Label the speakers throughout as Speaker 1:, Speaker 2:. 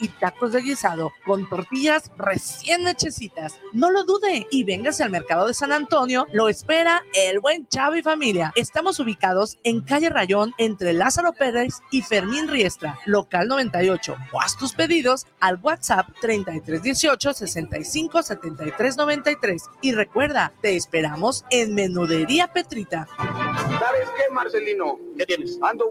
Speaker 1: y tacos de guisado con tortillas recién hechecitas. No lo dude y véngase al mercado de San Antonio. Lo espera el buen Chavo y familia. Estamos ubicados en calle Rayón entre Lázaro Pérez y Fermín Riestra, local 98. O haz tus pedidos al WhatsApp 3318 65 73 93. Y recuerda, te esperamos en Menudería Petrita.
Speaker 2: ¿Sabes qué, Marcelino? ¿Qué tienes? Ando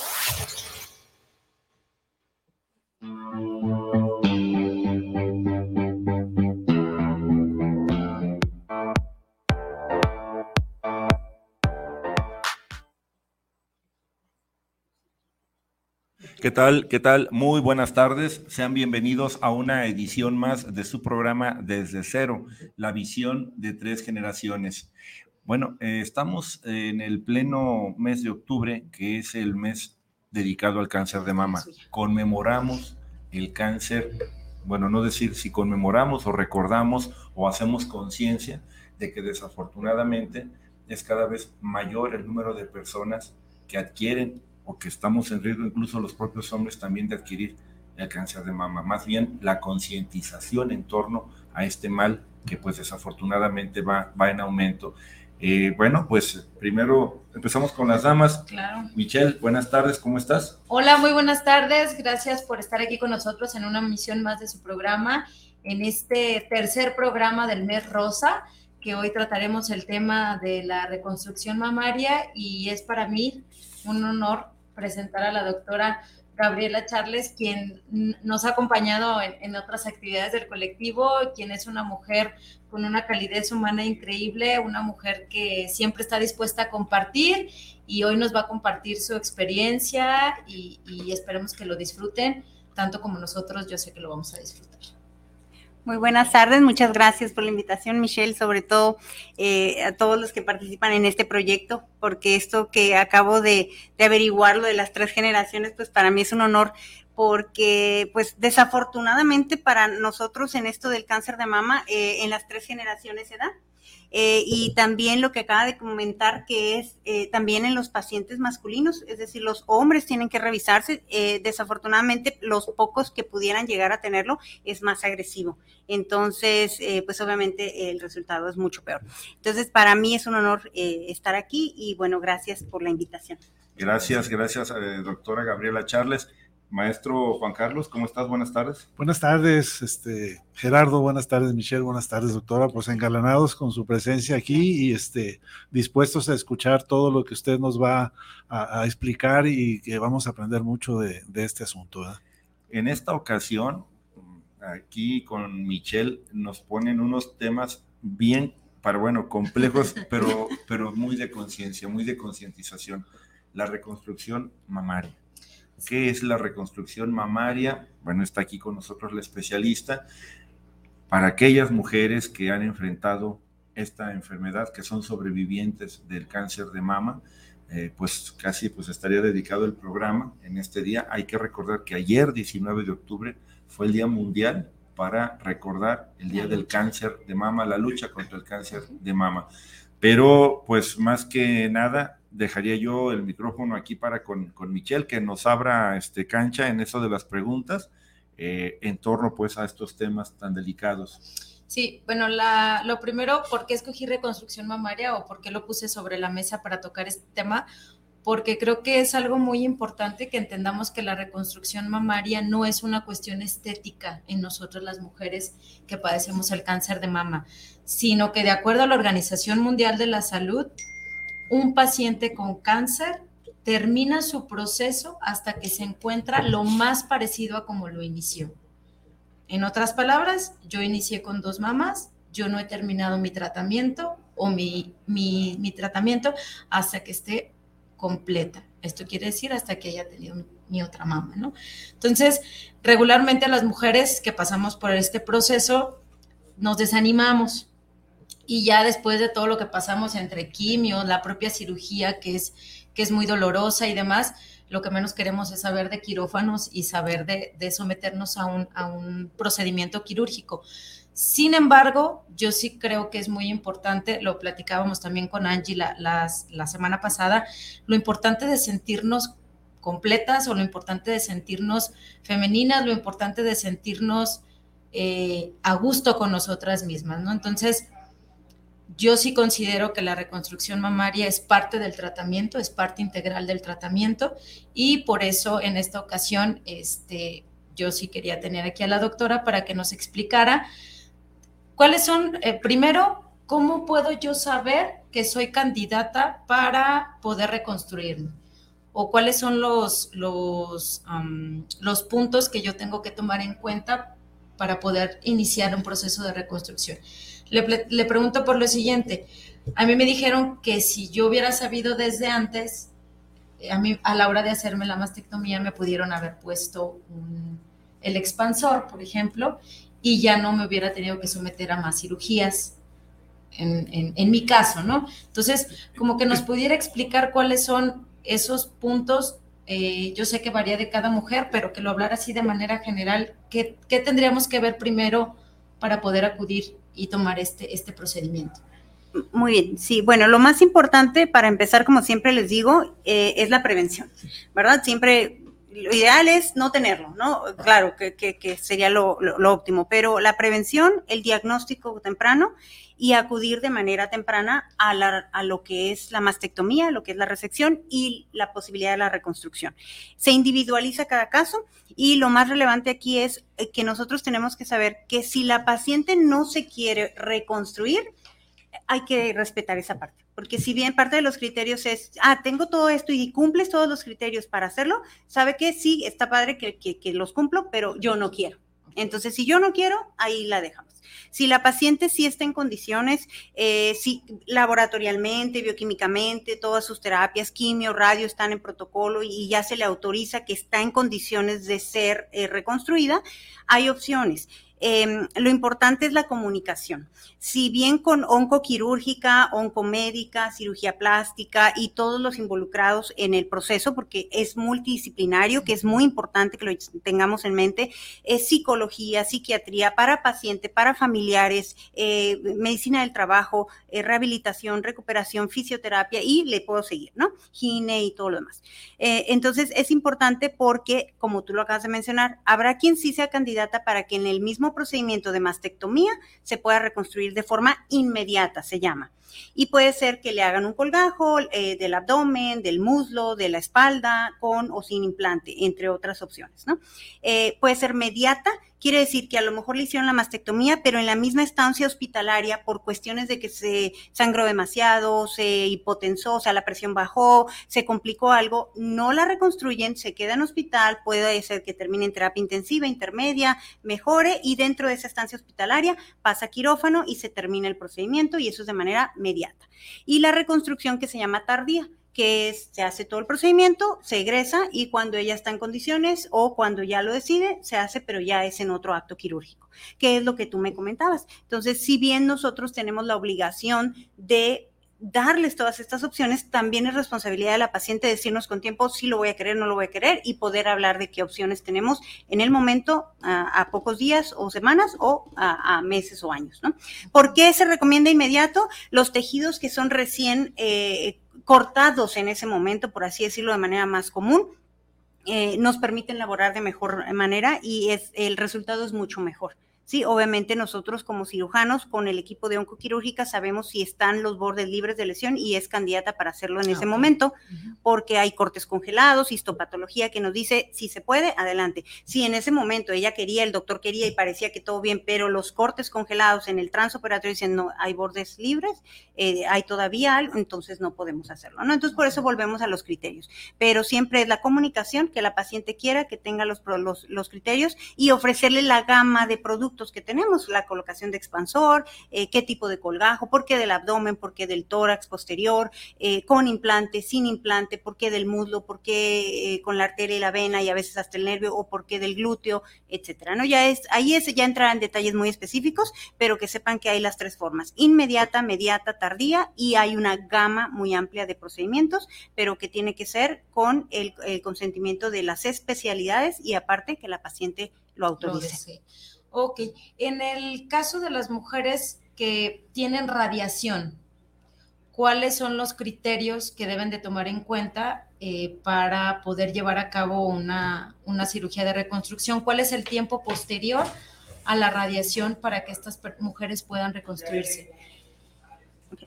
Speaker 3: ¿Qué tal? ¿Qué tal? Muy buenas tardes. Sean bienvenidos a una edición más de su programa Desde Cero, la visión de tres generaciones. Bueno, eh, estamos en el pleno mes de octubre, que es el mes dedicado al cáncer de mama. Conmemoramos el cáncer, bueno, no decir si conmemoramos o recordamos o hacemos conciencia de que desafortunadamente es cada vez mayor el número de personas que adquieren o que estamos en riesgo, incluso los propios hombres, también de adquirir el cáncer de mama. Más bien la concientización en torno a este mal que pues desafortunadamente va, va en aumento. Eh, bueno, pues primero empezamos con las damas. Claro. Michelle, buenas tardes, ¿cómo estás?
Speaker 4: Hola, muy buenas tardes. Gracias por estar aquí con nosotros en una misión más de su programa, en este tercer programa del mes rosa, que hoy trataremos el tema de la reconstrucción mamaria y es para mí un honor presentar a la doctora Gabriela Charles, quien nos ha acompañado en, otras actividades del colectivo, quien es una mujer con una calidez humana increíble, una mujer que siempre está dispuesta a compartir y hoy nos va a compartir su experiencia y, y esperemos que lo disfruten, tanto como nosotros, yo sé que lo vamos a disfrutar.
Speaker 5: Muy buenas tardes, muchas gracias por la invitación, Michelle, sobre todo eh, a todos los que participan en este proyecto, porque esto que acabo de, de averiguar, lo de las tres generaciones, pues para mí es un honor, porque pues desafortunadamente para nosotros en esto del cáncer de mama, eh, en las tres generaciones se da. Eh, y también lo que acaba de comentar, que es eh, también en los pacientes masculinos, es decir, los hombres tienen que revisarse. Eh, desafortunadamente, los pocos que pudieran llegar a tenerlo es más agresivo. Entonces, pues obviamente el resultado es mucho peor. Entonces, para mí es un honor estar aquí y bueno, gracias por la invitación.
Speaker 3: Gracias, gracias, doctora Gabriela Charles. Maestro Juan Carlos, ¿cómo estás? Buenas tardes.
Speaker 6: Buenas tardes, este Gerardo, buenas tardes, Michelle, buenas tardes, doctora. Pues engalanados con su presencia aquí y este dispuestos a escuchar todo lo que usted nos va a, explicar y que vamos a aprender mucho de, este asunto.
Speaker 3: En esta ocasión, aquí con Michelle, nos ponen unos temas bien, para bueno, complejos, pero, pero muy de conciencia, muy de concientización. La reconstrucción mamaria ¿Qué es la reconstrucción mamaria? Bueno, está aquí con nosotros la especialista. Para aquellas mujeres que han enfrentado esta enfermedad, que son sobrevivientes del cáncer de mama, eh, pues casi pues estaría dedicado el programa en este día. Hay que recordar que ayer, 19 de octubre, fue el Día Mundial para recordar el Día del Cáncer de Mama, la lucha contra el cáncer de mama. Pero pues más que nada, dejaría yo el micrófono aquí para con, con Michelle, que nos abra este, cancha en eso de las preguntas eh, en torno pues a estos temas tan delicados.
Speaker 4: Sí, bueno, la, lo primero, ¿por qué escogí reconstrucción mamaria o por qué lo puse sobre la mesa para tocar este tema? Porque creo que es algo muy importante que entendamos que la reconstrucción mamaria no es una cuestión estética en nosotras las mujeres que padecemos el cáncer de mama, sino que de acuerdo a la Organización Mundial de la Salud, un paciente con cáncer termina su proceso hasta que se encuentra lo más parecido a como lo inició. En otras palabras, yo inicié con dos mamás, yo no he terminado mi tratamiento o mi, mi, tratamiento hasta que esté completa. Esto quiere decir hasta que haya tenido mi otra mamá, ¿no? Entonces, regularmente las mujeres que pasamos por este proceso nos desanimamos, y ya después de todo lo que pasamos entre quimio, la propia cirugía que es, que es muy dolorosa y demás, lo que menos queremos es saber de quirófanos y saber de, someternos a un, a un procedimiento quirúrgico. Sin embargo, yo sí creo que es muy importante, lo platicábamos también con Angie la, la, semana pasada, lo importante de sentirnos completas o lo importante de sentirnos femeninas, lo importante de sentirnos eh, a gusto con nosotras mismas, ¿no? Entonces, yo sí considero que la reconstrucción mamaria es parte del tratamiento, es parte integral del tratamiento y por eso en esta ocasión, este, yo sí quería tener aquí a la doctora para que nos explicara cuáles son, eh, primero, cómo puedo yo saber que soy candidata para poder reconstruirme o cuáles son los, los, los puntos que yo tengo que tomar en cuenta para poder iniciar un proceso de reconstrucción. Le, pregunto por lo siguiente. A mí me dijeron que si yo hubiera sabido desde antes, a mí a la hora de hacerme la mastectomía me pudieron haber puesto el expansor, por ejemplo, y ya no me hubiera tenido que someter a más cirugías. En, mi caso, ¿no? Entonces, como que nos pudiera explicar cuáles son esos puntos, eh, yo sé que varía de cada mujer, pero que lo hablara así de manera general, ¿qué, ¿qué, tendríamos que ver primero para poder acudir y tomar este, este procedimiento.
Speaker 5: Muy bien, sí, bueno, lo más importante para empezar, como siempre les digo, eh, es la prevención, ¿verdad? Siempre lo ideal es no tenerlo, ¿no? Claro que, que, sería lo, lo, óptimo, pero la prevención, el diagnóstico temprano y acudir de manera temprana a, lo que es la mastectomía, lo que es la resección y la posibilidad de la reconstrucción. Se individualiza cada caso y lo más relevante aquí es eh, que nosotros tenemos que saber que si la paciente no se quiere reconstruir, hay que respetar esa parte. Porque si bien parte de los criterios es, ah, tengo todo esto y cumples todos los criterios para hacerlo, sabe que sí, está padre que, que los cumplo, pero yo no quiero. Entonces, si yo no quiero, ahí la dejamos. Si la paciente sí está en condiciones, eh, si laboratorialmente, bioquímicamente, todas sus terapias, quimio, radio están en protocolo y ya se le autoriza que está en condiciones de ser eh, reconstruida, hay opciones. Em, lo importante es la comunicación. Si bien con oncoquirúrgica, oncomédica, cirugía plástica y todos los involucrados en el proceso, porque es multidisciplinario, que es muy importante que lo tengamos en mente, es psicología, psiquiatría para paciente, para familiares, eh, medicina del trabajo, eh, rehabilitación, recuperación, fisioterapia y le puedo seguir, ¿no? Gine y todo lo demás. Eh, entonces es importante porque, como tú lo acabas de mencionar, habrá quien sí sea candidata para que en el mismo procedimiento de mastectomía se pueda reconstruir de forma inmediata, se llama. Y puede ser que le hagan un colgajo eh, del abdomen, del muslo, de la espalda, con o sin implante, entre otras opciones. ¿no? Eh, puede ser mediata Quiere decir que a lo mejor le hicieron la mastectomía, pero en la misma estancia hospitalaria por cuestiones de que se sangró demasiado, se hipotensó, o sea, la presión bajó, se complicó algo, no la reconstruyen, se queda en hospital, puede ser que termine en terapia intensiva, intermedia, mejore y dentro de esa estancia hospitalaria pasa quirófano y se termina el procedimiento y eso es de manera inmediata. Y la reconstrucción que se llama tardía que se hace todo el procedimiento, se egresa y cuando ella está en condiciones o cuando ya lo decide, se hace, pero ya es en otro acto quirúrgico, que es lo que tú me comentabas. Entonces, si bien nosotros tenemos la obligación de darles todas estas opciones, también es responsabilidad de la paciente decirnos con tiempo si lo voy a querer, no lo voy a querer y poder hablar de qué opciones tenemos en el momento, a, pocos días o semanas o a, meses o años. ¿no? ¿Por qué se recomienda inmediato? Los tejidos que son recién eh, cortados en ese momento, por así decirlo de manera más común, eh, nos permiten laborar de mejor manera y es, el resultado es mucho mejor. Sí, obviamente nosotros como cirujanos con el equipo de oncoquirúrgica sabemos si están los bordes libres de lesión y es candidata para hacerlo en ese momento, porque hay cortes congelados, histopatología que nos dice si se puede, adelante. Si en ese momento ella quería, el doctor quería y parecía que todo bien, pero los cortes congelados en el transoperatorio dicen no, hay bordes libres, eh, hay todavía algo, entonces no podemos hacerlo, ¿no? Entonces por eso volvemos a los criterios, pero siempre es la comunicación, que la paciente quiera, que tenga los, los, los criterios y ofrecerle la gama de productos productos que tenemos, la colocación de expansor, eh, qué tipo de colgajo, por qué del abdomen, por qué del tórax posterior, eh, con implante, sin implante, por qué del muslo, por qué eh, con la arteria y la vena y a veces hasta el nervio o por qué del glúteo, etcétera. ¿no? Ya es, ahí es, ya entra en detalles muy específicos, pero que sepan que hay las tres formas, inmediata, mediata, tardía y hay una gama muy amplia de procedimientos, pero que tiene que ser con el, el consentimiento de las especialidades y aparte que la paciente lo autorice.
Speaker 4: Ok, en el caso de las mujeres que tienen radiación, ¿cuáles son los criterios que deben de tomar en cuenta eh, para poder llevar a cabo una, una cirugía de reconstrucción? ¿Cuál es el tiempo posterior a la radiación para que estas mujeres puedan reconstruirse?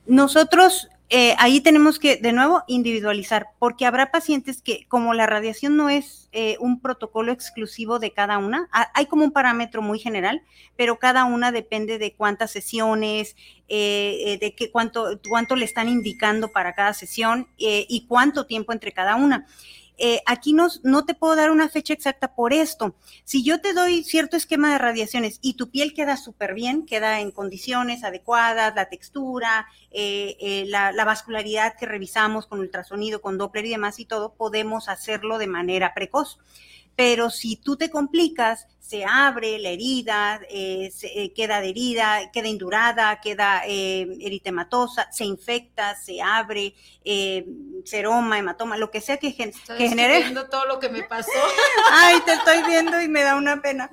Speaker 5: Nosotros eh, ahí tenemos que, de nuevo, individualizar, porque habrá pacientes que, como la radiación no es eh, un protocolo exclusivo de cada una, hay como un parámetro muy general, pero cada una depende de cuántas sesiones, eh, de qué, cuánto, cuánto le están indicando para cada sesión y cuánto tiempo entre cada una. Eh, aquí no, te puedo dar una fecha exacta por esto. Si yo te doy cierto esquema de radiaciones y tu piel queda súper bien, queda en condiciones adecuadas, la textura, eh, eh, la, la, vascularidad que revisamos con ultrasonido, con Doppler y demás y todo, podemos hacerlo de manera precoz. Pero si tú te complicas, se abre la herida, eh, se, eh, queda adherida, queda indurada, queda eh, eritematosa, se infecta, se abre, seroma, hematoma, lo que sea que, gen que genere.
Speaker 4: viendo todo lo que me pasó.
Speaker 5: Ay, te estoy viendo y me da una pena.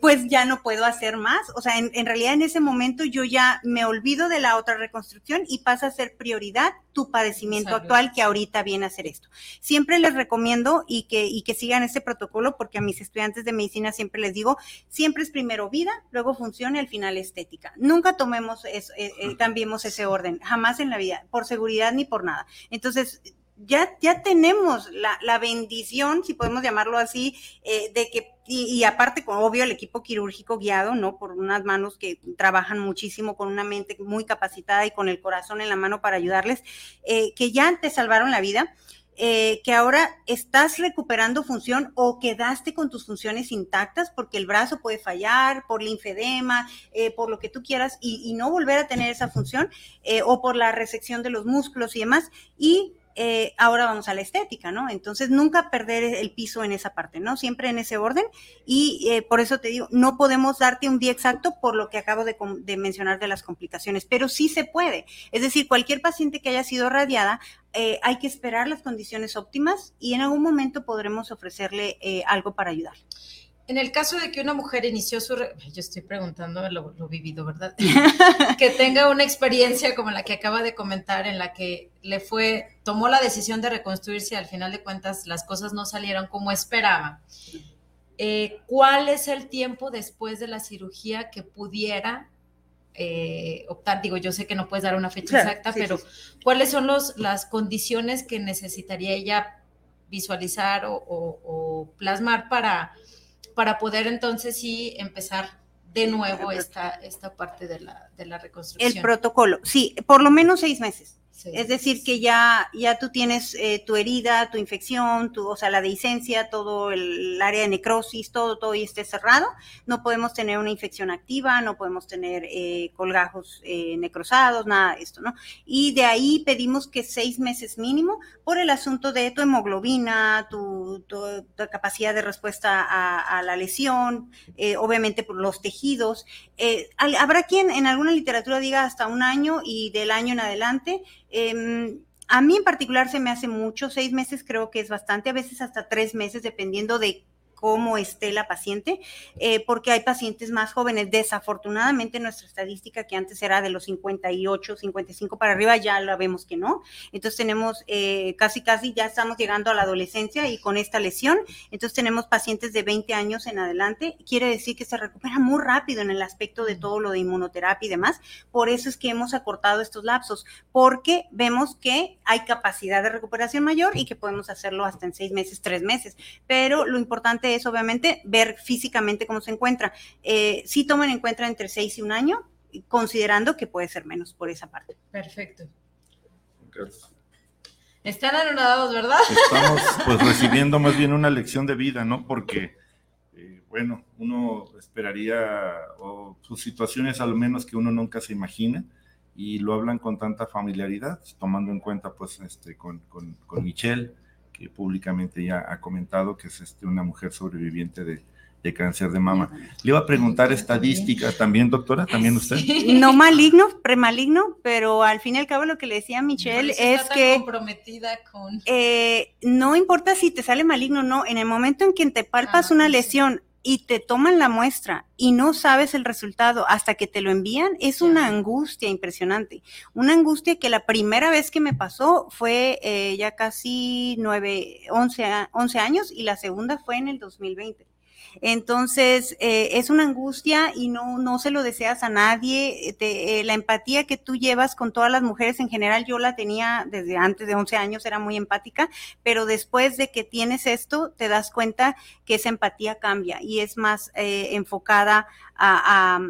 Speaker 5: Pues ya no puedo hacer más. O sea, en, en, realidad en ese momento yo ya me olvido de la otra reconstrucción y pasa a ser prioridad tu padecimiento Salud. actual que ahorita viene a hacer esto. Siempre les recomiendo y que, y que sigan este protocolo porque a mis estudiantes de medicina siempre les digo, siempre es primero vida, luego función y al final estética. Nunca tomemos, eso, eh, eh, cambiemos ese orden, jamás en la vida, por seguridad ni por nada. Entonces, ya, ya tenemos la, la bendición, si podemos llamarlo así, eh, de que y, y, aparte, con obvio, el equipo quirúrgico guiado, ¿no? Por unas manos que trabajan muchísimo, con una mente muy capacitada y con el corazón en la mano para ayudarles, eh, que ya te salvaron la vida. Eh, que ahora estás recuperando función o quedaste con tus funciones intactas porque el brazo puede fallar por linfedema, eh, por lo que tú quieras y, no volver a tener esa función eh, o por la resección de los músculos y demás. Y eh, ahora vamos a la estética, ¿no? Entonces, nunca perder el piso en esa parte, ¿no? Siempre en ese orden. Y eh, por eso te digo, no podemos darte un día exacto por lo que acabo de, de, mencionar de las complicaciones, pero sí se puede. Es decir, cualquier paciente que haya sido radiada, eh, hay que esperar las condiciones óptimas y en algún momento podremos ofrecerle eh, algo para ayudar.
Speaker 4: En el caso de que una mujer inició su... Re... Yo estoy preguntando lo, lo vivido, ¿verdad? que tenga una experiencia como la que acaba de comentar, en la que le fue, tomó la decisión de reconstruirse y al final de cuentas las cosas no salieron como esperaba. Eh, ¿Cuál es el tiempo después de la cirugía que pudiera eh, optar? Digo, yo sé que no puedes dar una fecha claro, exacta, sí, pero sí. ¿cuáles son los, las condiciones que necesitaría ella visualizar o, o, o plasmar para para poder entonces sí empezar de nuevo esta, esta parte de la, de la reconstrucción.
Speaker 5: El protocolo, sí, por lo menos seis meses. Es decir, que ya, ya tú tienes eh, tu herida, tu infección, tu, o sea, la dehiscencia, todo el, el, área de necrosis, todo, todo y esté cerrado. No podemos tener una infección activa, no podemos tener eh, colgajos eh, necrosados, nada de esto, ¿no? Y de ahí pedimos que seis meses mínimo por el asunto de tu hemoglobina, tu, tu, tu capacidad de respuesta a, a la lesión, eh, obviamente por los tejidos. Eh, habrá quien en alguna literatura diga hasta un año y del año en adelante. Eh, a mí en particular se me hace mucho, seis meses creo que es bastante, a veces hasta tres meses, dependiendo de cómo esté la paciente, eh, porque hay pacientes más jóvenes. Desafortunadamente, nuestra estadística, que antes era de los 58, 55 para arriba, ya la vemos que no. Entonces, tenemos eh, casi, casi ya estamos llegando a la adolescencia y con esta lesión. Entonces, tenemos pacientes de 20 años en adelante. Quiere decir que se recupera muy rápido en el aspecto de todo lo de inmunoterapia y demás. Por eso es que hemos acortado estos lapsos, porque vemos que hay capacidad de recuperación mayor y que podemos hacerlo hasta en seis meses, tres meses. Pero lo importante es obviamente ver físicamente cómo se encuentra. Eh, sí tomen en cuenta entre seis y un año, considerando que puede ser menos por esa parte.
Speaker 4: Perfecto. Gracias. Están anonadados, ¿verdad?
Speaker 3: Estamos pues recibiendo más bien una lección de vida, ¿no? Porque eh, bueno, uno esperaría, o sus situaciones al menos que uno nunca se imagina, y lo hablan con tanta familiaridad, tomando en cuenta pues este, con, con, con Michelle, que públicamente ya ha comentado que es este, una mujer sobreviviente de, de cáncer de mama. Le iba a preguntar estadísticas también, doctora, también usted.
Speaker 5: No maligno, premaligno, pero al fin y al cabo lo que le decía Michelle es que
Speaker 4: comprometida con
Speaker 5: eh, no importa si te sale maligno o no, en el momento en que te palpas
Speaker 4: Ah,
Speaker 5: una
Speaker 4: sí.
Speaker 5: Y te toman la muestra y no sabes el resultado hasta que te lo envían, es una angustia impresionante. Una angustia que la primera vez que me pasó fue eh, ya casi nueve, once, a- once años y la segunda fue en el 2020. Entonces, eh, es una angustia y no, no se lo deseas a nadie. Te- eh, la empatía que tú llevas con todas las mujeres en general, yo la tenía desde antes de 11 años, era muy empática, pero después de que tienes esto, te das cuenta que esa empatía cambia y es más eh, enfocada a, a-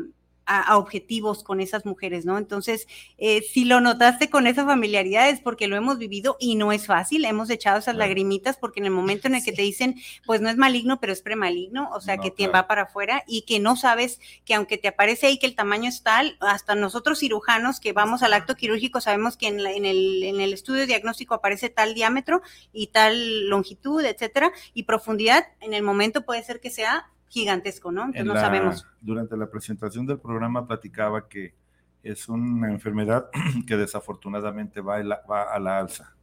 Speaker 5: a- a objetivos con esas mujeres, ¿no? Entonces, eh, si lo notaste con esa familiaridad es porque lo hemos vivido y no es fácil, hemos echado esas
Speaker 3: Claro.
Speaker 5: lagrimitas porque en el momento en el que te dicen, pues no es maligno, pero es premaligno, o sea,
Speaker 3: No,
Speaker 5: que te va para afuera y que no sabes que aunque te aparece ahí que el tamaño es tal, hasta nosotros cirujanos que vamos al acto quirúrgico sabemos que en, la- en el, en el estudio diagnóstico aparece tal diámetro y tal longitud, etcétera, y profundidad, en el momento puede ser que sea gigantesco, ¿no? Entonces
Speaker 3: En
Speaker 5: no
Speaker 3: la-
Speaker 5: sabemos.
Speaker 3: Durante la presentación del programa platicaba que es una enfermedad que desafortunadamente va, la- va a la alza.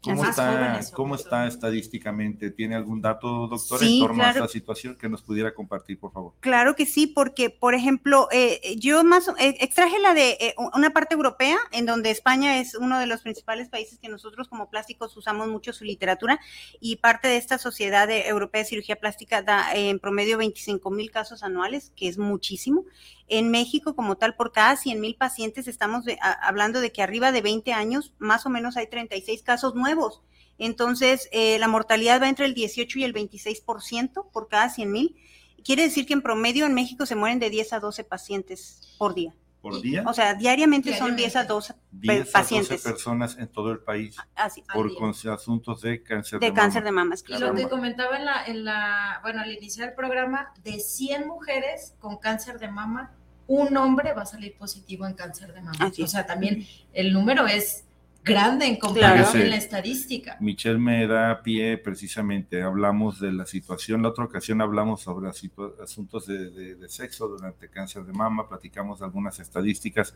Speaker 3: ¿Cómo está, cómo está estadísticamente? ¿Tiene algún dato, doctor,
Speaker 5: Sí,
Speaker 3: en torno
Speaker 5: claro.
Speaker 3: a esta situación que nos pudiera compartir, por favor?
Speaker 5: Claro que sí, porque, por ejemplo, eh, yo más eh, extraje la de eh, una parte europea, en donde España es uno de los principales países que nosotros como plásticos usamos mucho su literatura, y parte de esta sociedad de- europea de cirugía plástica da eh, en promedio 25 mil casos anuales, que es muchísimo. En México, como tal, por cada 100 mil pacientes, estamos de- a- hablando de que arriba de 20 años, más o menos hay 36 casos nuevos. Entonces, eh, la mortalidad va entre el 18 y el 26% por cada 100 mil. Quiere decir que en promedio en México se mueren de 10 a 12 pacientes por día.
Speaker 3: ¿Por día?
Speaker 5: O sea, diariamente, son 10 a
Speaker 4: Diariamente.
Speaker 5: 12
Speaker 3: 10 a 12
Speaker 5: pacientes.
Speaker 3: personas en todo el país
Speaker 5: así,
Speaker 4: Al
Speaker 3: por asuntos de cáncer
Speaker 5: de
Speaker 3: de,
Speaker 5: cáncer
Speaker 3: mama.
Speaker 5: de mama.
Speaker 4: Y lo
Speaker 5: claro.
Speaker 4: que comentaba en la, en la, bueno, al iniciar el programa, de 100 mujeres con cáncer de mama, un hombre va a salir positivo en cáncer de mama.
Speaker 5: Así
Speaker 4: O sea, también el número es grande en comparación en la estadística.
Speaker 3: Michelle me da pie precisamente, hablamos de la situación, la otra ocasión hablamos sobre asuntos de, de- de sexo durante cáncer de mama, platicamos de algunas estadísticas.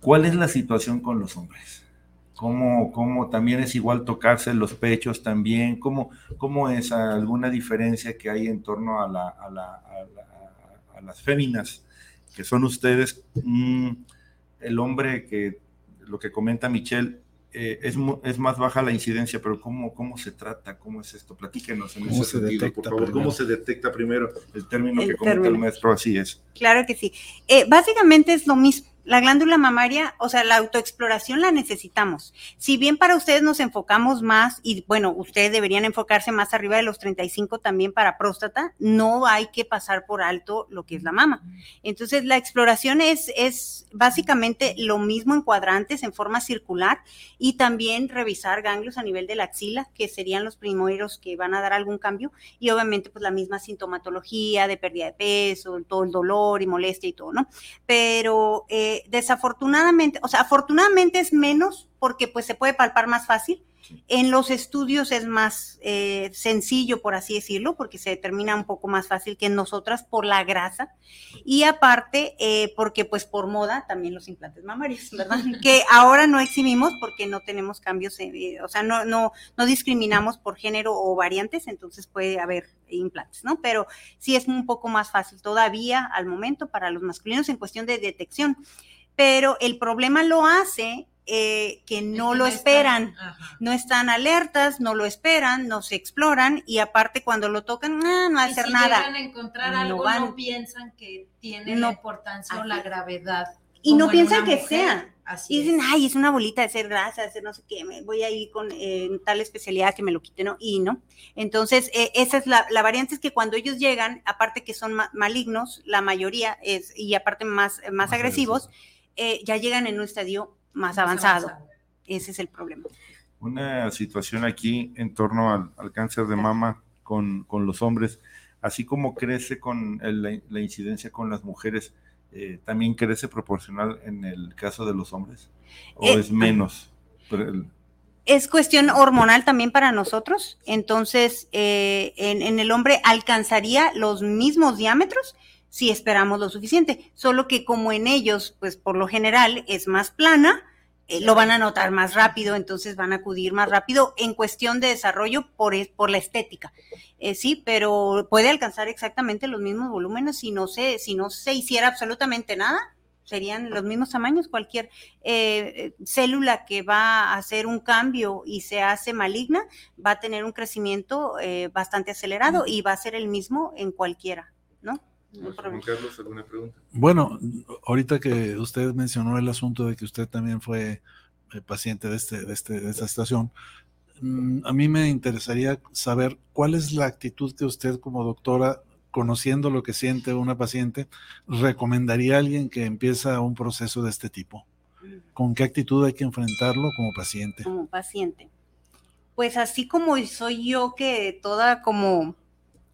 Speaker 3: ¿Cuál es la situación con los hombres? ¿Cómo, cómo también es igual tocarse los pechos también? ¿Cómo, cómo es alguna diferencia que hay en torno a, la, a, la- a la- a las féminas que son ustedes? Mm, el hombre que, lo que comenta Michelle, eh, es, mu- es más baja la incidencia, pero ¿cómo, ¿cómo se trata? ¿Cómo es esto? Platíquenos en
Speaker 6: ¿Cómo
Speaker 3: ese
Speaker 6: se
Speaker 3: sentido,
Speaker 6: detecta
Speaker 3: por favor.
Speaker 6: primero?
Speaker 3: ¿Cómo se detecta primero el término
Speaker 5: El
Speaker 3: que comenta el maestro? Así es.
Speaker 5: Claro que sí. Eh, básicamente es lo mismo. La glándula mamaria, o sea, la autoexploración la necesitamos. Si bien para ustedes nos enfocamos más, y bueno, ustedes deberían enfocarse más arriba de los 35 también para próstata, no hay que pasar por alto lo que es la mama. Entonces, la exploración es, es básicamente lo mismo en cuadrantes, en forma circular, y también revisar ganglios a nivel de la axila, que serían los primeros que van a dar algún cambio, y obviamente pues la misma sintomatología de pérdida de peso, todo el dolor y molestia y todo, ¿no? Pero eh, desafortunadamente, o sea, afortunadamente es menos porque pues se puede palpar más fácil. En los estudios es más eh, sencillo, por así decirlo, porque se determina un poco más fácil que en nosotras por la grasa. Y aparte, eh, porque pues por moda también los implantes mamarios, ¿verdad? que ahora no exhibimos porque no tenemos cambios, eh, o sea, no, no, no discriminamos por género o variantes, entonces puede haber implantes, ¿no? Pero sí es un poco más fácil todavía al momento para los masculinos en cuestión de detección. Pero el problema lo hace eh, que no
Speaker 4: que
Speaker 5: lo esperan no están alertas, no lo esperan, no se exploran y aparte cuando lo tocan, ah, no va a
Speaker 4: Y
Speaker 5: hacer
Speaker 4: si
Speaker 5: nada.
Speaker 4: llegan a encontrar
Speaker 5: No
Speaker 4: algo,
Speaker 5: van-
Speaker 4: no piensan que tiene
Speaker 5: No.
Speaker 4: la importancia o la gravedad.
Speaker 5: Y no
Speaker 4: en
Speaker 5: piensan que
Speaker 4: mujer.
Speaker 5: sea.
Speaker 4: Así
Speaker 5: Y dicen,
Speaker 4: es.
Speaker 5: ay, es una bolita de ser grasa, de ser no sé qué, me voy a ir con eh, tal especialidad que me lo quite, ¿no? Y no. Entonces, eh, esa es la, la variante, es que cuando ellos llegan, aparte que son ma- malignos, la mayoría es, y aparte más, más,
Speaker 3: Más
Speaker 5: agresivos, eh, ya llegan en un estadio más,
Speaker 4: Más
Speaker 5: avanzado. Ese es el problema.
Speaker 3: Una situación aquí en torno al, al cáncer de mama con, con los hombres. así como crece con el- la, la incidencia con las mujeres, eh, ¿también crece proporcional en el caso de los hombres? ¿O
Speaker 5: Eh,
Speaker 3: es menos? El-
Speaker 5: Es cuestión hormonal también para nosotros. Entonces, eh, en, en el hombre alcanzaría los mismos diámetros si esperamos lo suficiente. Solo que como en ellos, pues por lo general es más plana, eh, lo van a notar más rápido, entonces van a acudir más rápido en cuestión de desarrollo por, por la estética. Eh, sí, pero puede alcanzar exactamente los mismos volúmenes si no se, si no se hiciera absolutamente nada. Serían los mismos tamaños, cualquier eh, eh, célula que va a hacer un cambio y se hace maligna va a tener un crecimiento eh, bastante acelerado y va a ser el mismo en cualquiera, problema.
Speaker 3: Carlos, ¿alguna pregunta?
Speaker 6: Bueno, ahorita que usted mencionó el asunto de que usted también fue eh, paciente de, este, de, este, de esta situación, mm, a mí me interesaría saber cuál es la actitud que usted como doctora, conociendo lo que siente una paciente, recomendaría a alguien que empieza un proceso de este tipo. ¿Con qué actitud hay que enfrentarlo como paciente?
Speaker 5: como paciente. Pues así como soy yo que toda como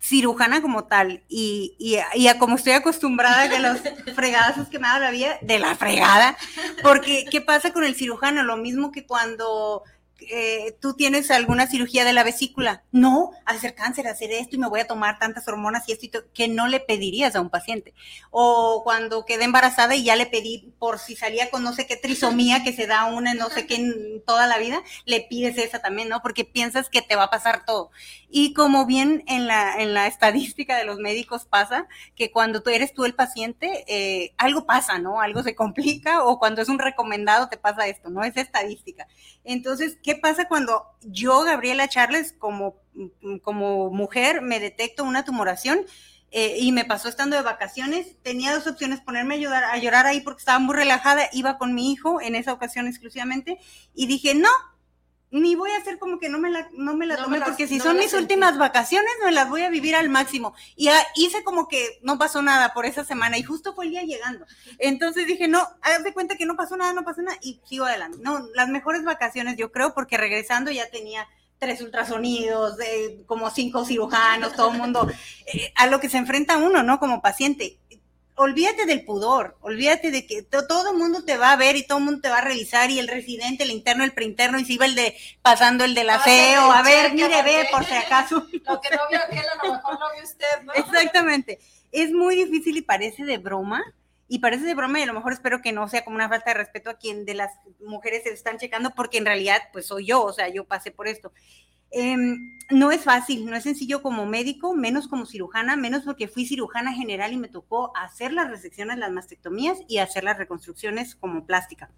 Speaker 5: cirujana como tal y, y, y a como estoy acostumbrada de los fregadazos que me ha dado la vida, de la fregada, porque ¿qué pasa con el cirujano? Lo mismo que cuando eh, tú tienes alguna cirugía de la vesícula. No, hacer cáncer, hacer esto y me voy a tomar tantas hormonas y esto que no le pedirías a un paciente. O cuando quedé embarazada y ya le pedí por si salía con no sé qué trisomía que se da una no sé qué en toda la vida, le pides esa también, ¿no? Porque piensas que te va a pasar todo. Y como bien en la, en la estadística de los médicos pasa, que cuando tú eres tú el paciente, eh, algo pasa, ¿no? Algo se complica o cuando es un recomendado te pasa esto, ¿no? Es estadística. Entonces, ¿qué pasa cuando yo, Gabriela Charles, como, como mujer, me detecto una tumoración? eh, y me pasó estando de vacaciones, tenía dos opciones, ponerme a llorar ahí porque estaba muy relajada, iba con mi hijo en esa ocasión exclusivamente, y dije, no, ni voy a hacer como que no me la, no me la
Speaker 4: No
Speaker 5: tomé,
Speaker 4: me las-
Speaker 5: porque si
Speaker 4: no
Speaker 5: son mis
Speaker 4: sentí.
Speaker 5: últimas vacaciones, me las voy a vivir al máximo. Y hice como que no pasó nada por esa semana, y justo fue el día llegando. Entonces dije, no, haz de cuenta que no pasó nada, no pasó nada, y sigo adelante. No, las mejores vacaciones, yo creo, porque regresando ya tenía tres ultrasonidos, eh, como cinco cirujanos, todo el mundo, eh, a lo que se enfrenta uno, ¿no? Como paciente. Olvídate del pudor, olvídate de que to- todo el mundo te va a ver y todo el mundo te va a revisar y el residente, el interno, el preinterno y si iba el de pasando el del aseo,
Speaker 4: el
Speaker 5: a ver, mire, ve por si acaso.
Speaker 4: Lo que no vio aquel, a lo mejor lo vio usted, ¿no?
Speaker 5: Exactamente. Es muy difícil y parece de broma. Y parece de broma y a lo mejor espero que no sea como una falta de respeto a quien de las mujeres se están checando porque en realidad pues soy yo, o sea, yo pasé por esto. Em, no es fácil, no es sencillo como médico, menos como cirujana, menos porque fui cirujana general y me tocó hacer las resecciones, las mastectomías y hacer las reconstrucciones como plástica.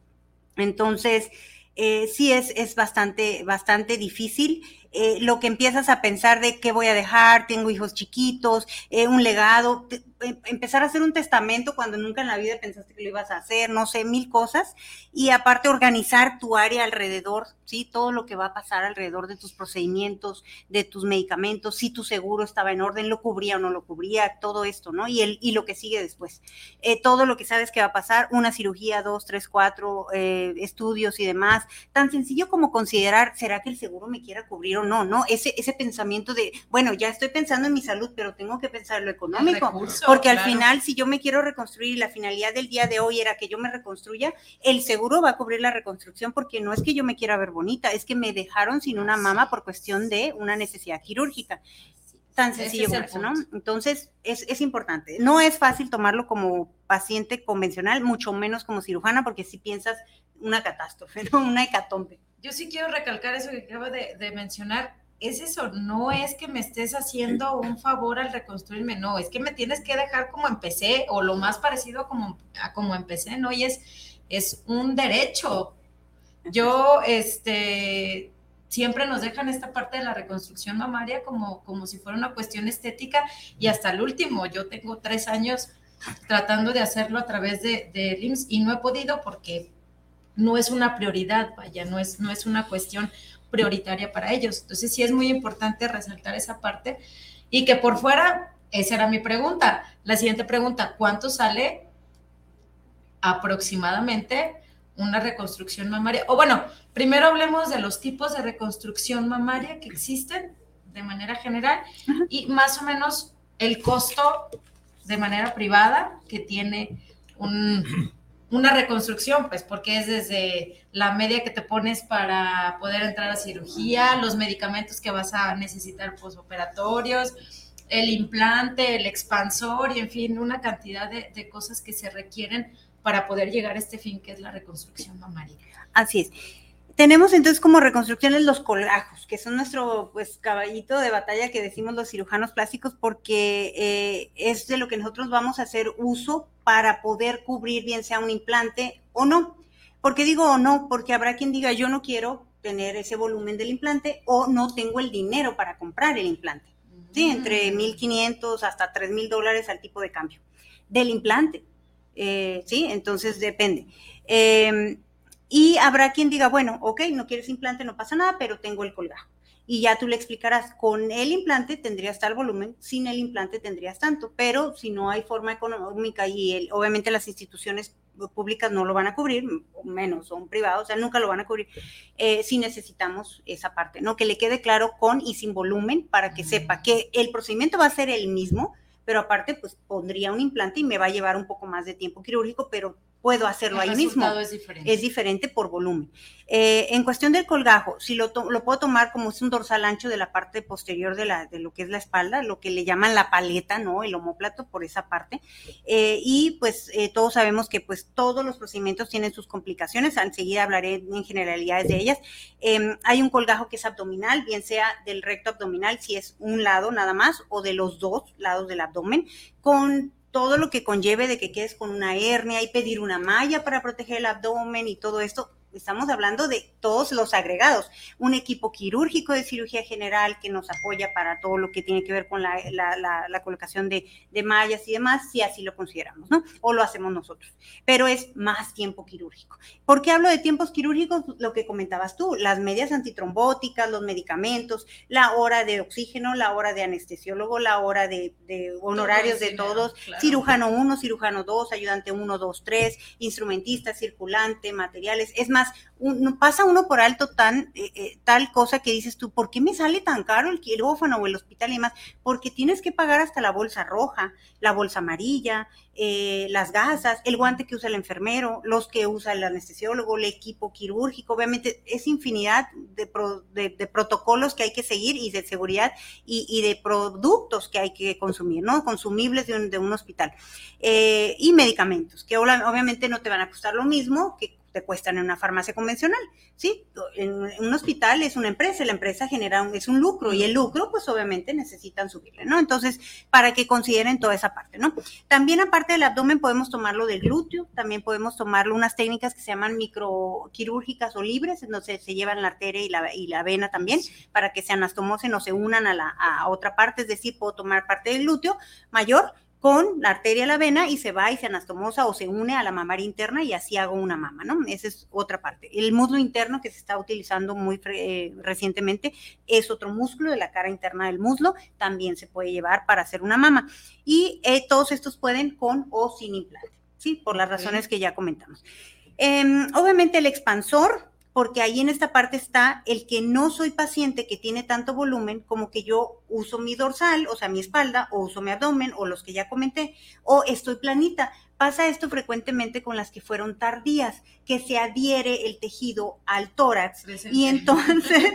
Speaker 5: Entonces, eh, sí es, es bastante, bastante difícil. Eh, lo que empiezas a pensar de qué voy a dejar, tengo hijos chiquitos, eh, un legado, empezar a hacer un testamento cuando nunca en la vida pensaste que lo ibas a hacer, no sé, mil cosas. Y aparte organizar tu área alrededor, ¿sí? Todo lo que va a pasar alrededor de tus procedimientos, de tus medicamentos, si tu seguro estaba en orden, lo cubría o no lo cubría, todo esto, ¿no? Y, el, y lo que sigue después. Eh, todo lo que sabes que va a pasar, una cirugía, dos, tres, cuatro, eh, estudios y demás. Tan sencillo como considerar, ¿será que el seguro me quiera cubrir o no? No, ese, ese pensamiento de, bueno, ya estoy pensando en mi salud, pero tengo que pensar en lo económico. Porque al
Speaker 4: claro.
Speaker 5: final, si yo me quiero reconstruir y la finalidad del día de hoy era que yo me reconstruya, el seguro va a cubrir la reconstrucción porque no es que yo me quiera ver bonita, es que me dejaron sin una mama por cuestión de una necesidad quirúrgica. Tan sencillo
Speaker 4: es
Speaker 5: eso, ¿no? Entonces, es, es importante. No es fácil tomarlo como paciente convencional, mucho menos como cirujana, porque si piensas una catástrofe, ¿no? Una hecatombe.
Speaker 4: Yo sí quiero recalcar eso que acabo de, de mencionar. Es eso, no es que me estés haciendo un favor al reconstruirme, no, es que me tienes que dejar como empecé o lo más parecido a como, a como empecé, ¿no? Y es, es un derecho. Yo, este, siempre nos dejan esta parte de la reconstrucción mamaria como, como si fuera una cuestión estética y hasta el último, yo tengo tres años tratando de hacerlo a través de, de IMSS y no he podido porque no es una prioridad, vaya, no es, no es una cuestión prioritaria para ellos. Entonces sí es muy importante resaltar esa parte y que por fuera, esa era mi pregunta. La siguiente pregunta, ¿cuánto sale aproximadamente una reconstrucción mamaria? O bueno, primero hablemos de los tipos de reconstrucción mamaria que existen de manera general y más o menos el costo de manera privada que tiene una reconstrucción, pues porque es desde la media que te pones para poder entrar a cirugía, los medicamentos que vas a necesitar posoperatorios, el implante, el expansor y en fin, una cantidad de, cosas que se requieren para poder llegar a este fin que es la reconstrucción mamaria.
Speaker 5: Así es. Tenemos entonces como reconstrucciones los colgajos, que son nuestro pues caballito de batalla que decimos los cirujanos plásticos, porque eh, es de lo que nosotros vamos a hacer uso para poder cubrir bien sea un implante o no. ¿Por qué digo o no? Porque habrá quien diga yo no quiero tener ese volumen del implante o no tengo el dinero para comprar el implante. Sí, entre 1.500 mm. hasta 3.000 dólares al tipo de cambio del implante. Eh, sí, entonces depende. Eh, y habrá quien diga, bueno, ok, no quieres implante, no pasa nada, pero tengo el colgajo. Y ya tú le explicarás, con el implante tendrías tal volumen, sin el implante tendrías tanto, pero si no hay forma económica y obviamente las instituciones públicas no lo van a cubrir, o menos son privados, o sea, nunca lo van a cubrir, eh, si necesitamos esa parte, ¿no? Que le quede claro con y sin volumen para que sepa que el procedimiento va a ser el mismo, pero aparte, pues pondría un implante y me va a llevar un poco más de tiempo quirúrgico, pero puedo hacerlo ahí mismo.
Speaker 4: Es diferente.
Speaker 5: es diferente por volumen. Eh, en cuestión del colgajo, si lo, lo, puedo tomar como es un dorsal ancho de la parte posterior de, la, de lo que es la espalda, lo que le llaman la paleta, ¿no? El homóplato por esa parte. Eh, y pues eh, todos sabemos que pues todos los procedimientos tienen sus complicaciones, enseguida hablaré en generalidades de ellas. Em, hay un colgajo que es abdominal, bien sea del recto abdominal, si es un lado nada más, o de los dos lados del abdomen, con todo lo que conlleve de que quedes con una hernia y pedir una malla para proteger el abdomen y todo esto, estamos hablando de todos los agregados, un equipo quirúrgico de cirugía general que nos apoya para todo lo que tiene que ver con la, colocación de, mallas y demás, si así lo consideramos, ¿no? O lo hacemos nosotros. Pero es más tiempo quirúrgico. ¿Por qué hablo de tiempos quirúrgicos? Lo que comentabas tú, las medias antitrombóticas, los medicamentos, la hora de oxígeno, la hora de anestesiólogo, la hora de, honorarios de todos, cirujano 1, cirujano 2, ayudante 1, 2, 3, instrumentista, circulante, materiales. Es más, pasa uno por alto tan eh, eh, tal cosa que dices tú, ¿por qué me sale tan caro el quirófano o el hospital y demás? Porque tienes que pagar hasta la bolsa roja, la bolsa amarilla, eh, las gasas, el guante que usa el enfermero, los que usa el anestesiólogo, el equipo quirúrgico, obviamente es infinidad de, protocolos que hay que seguir y de seguridad y, de productos que hay que consumir, ¿no? Consumibles de un, de un hospital. y medicamentos, que obviamente no te van a costar lo mismo que te cuestan en una farmacia convencional, ¿sí? En un hospital es una empresa, la empresa genera un, es un lucro y el lucro pues obviamente necesitan subirle, ¿no? Entonces, para que consideren toda esa parte, ¿no? También aparte del abdomen podemos tomarlo del glúteo, también podemos tomarlo unas técnicas que se llaman microquirúrgicas o libres, donde se llevan la arteria y la, y la vena también, para que se anastomosen o se unan a, la, a otra parte, es decir, puedo tomar parte del glúteo mayor con la arteria a la vena y se va y se anastomosa o se une a la mamaria interna y así hago una mama, ¿no? Esa es otra parte. El muslo interno que se está utilizando muy eh, recientemente es otro músculo de la cara interna del muslo, también se puede llevar para hacer una mama. Y eh, todos estos pueden con o sin implante, ¿sí? Por las razones que ya comentamos. Em, obviamente el expansor porque ahí en esta parte está el que no soy paciente que tiene tanto volumen como que yo uso mi dorsal, o sea, mi espalda, o uso mi abdomen, o los que ya comenté, o estoy planita. Pasa esto frecuentemente con las que fueron tardías, que se adhiere el tejido al tórax. Y entonces,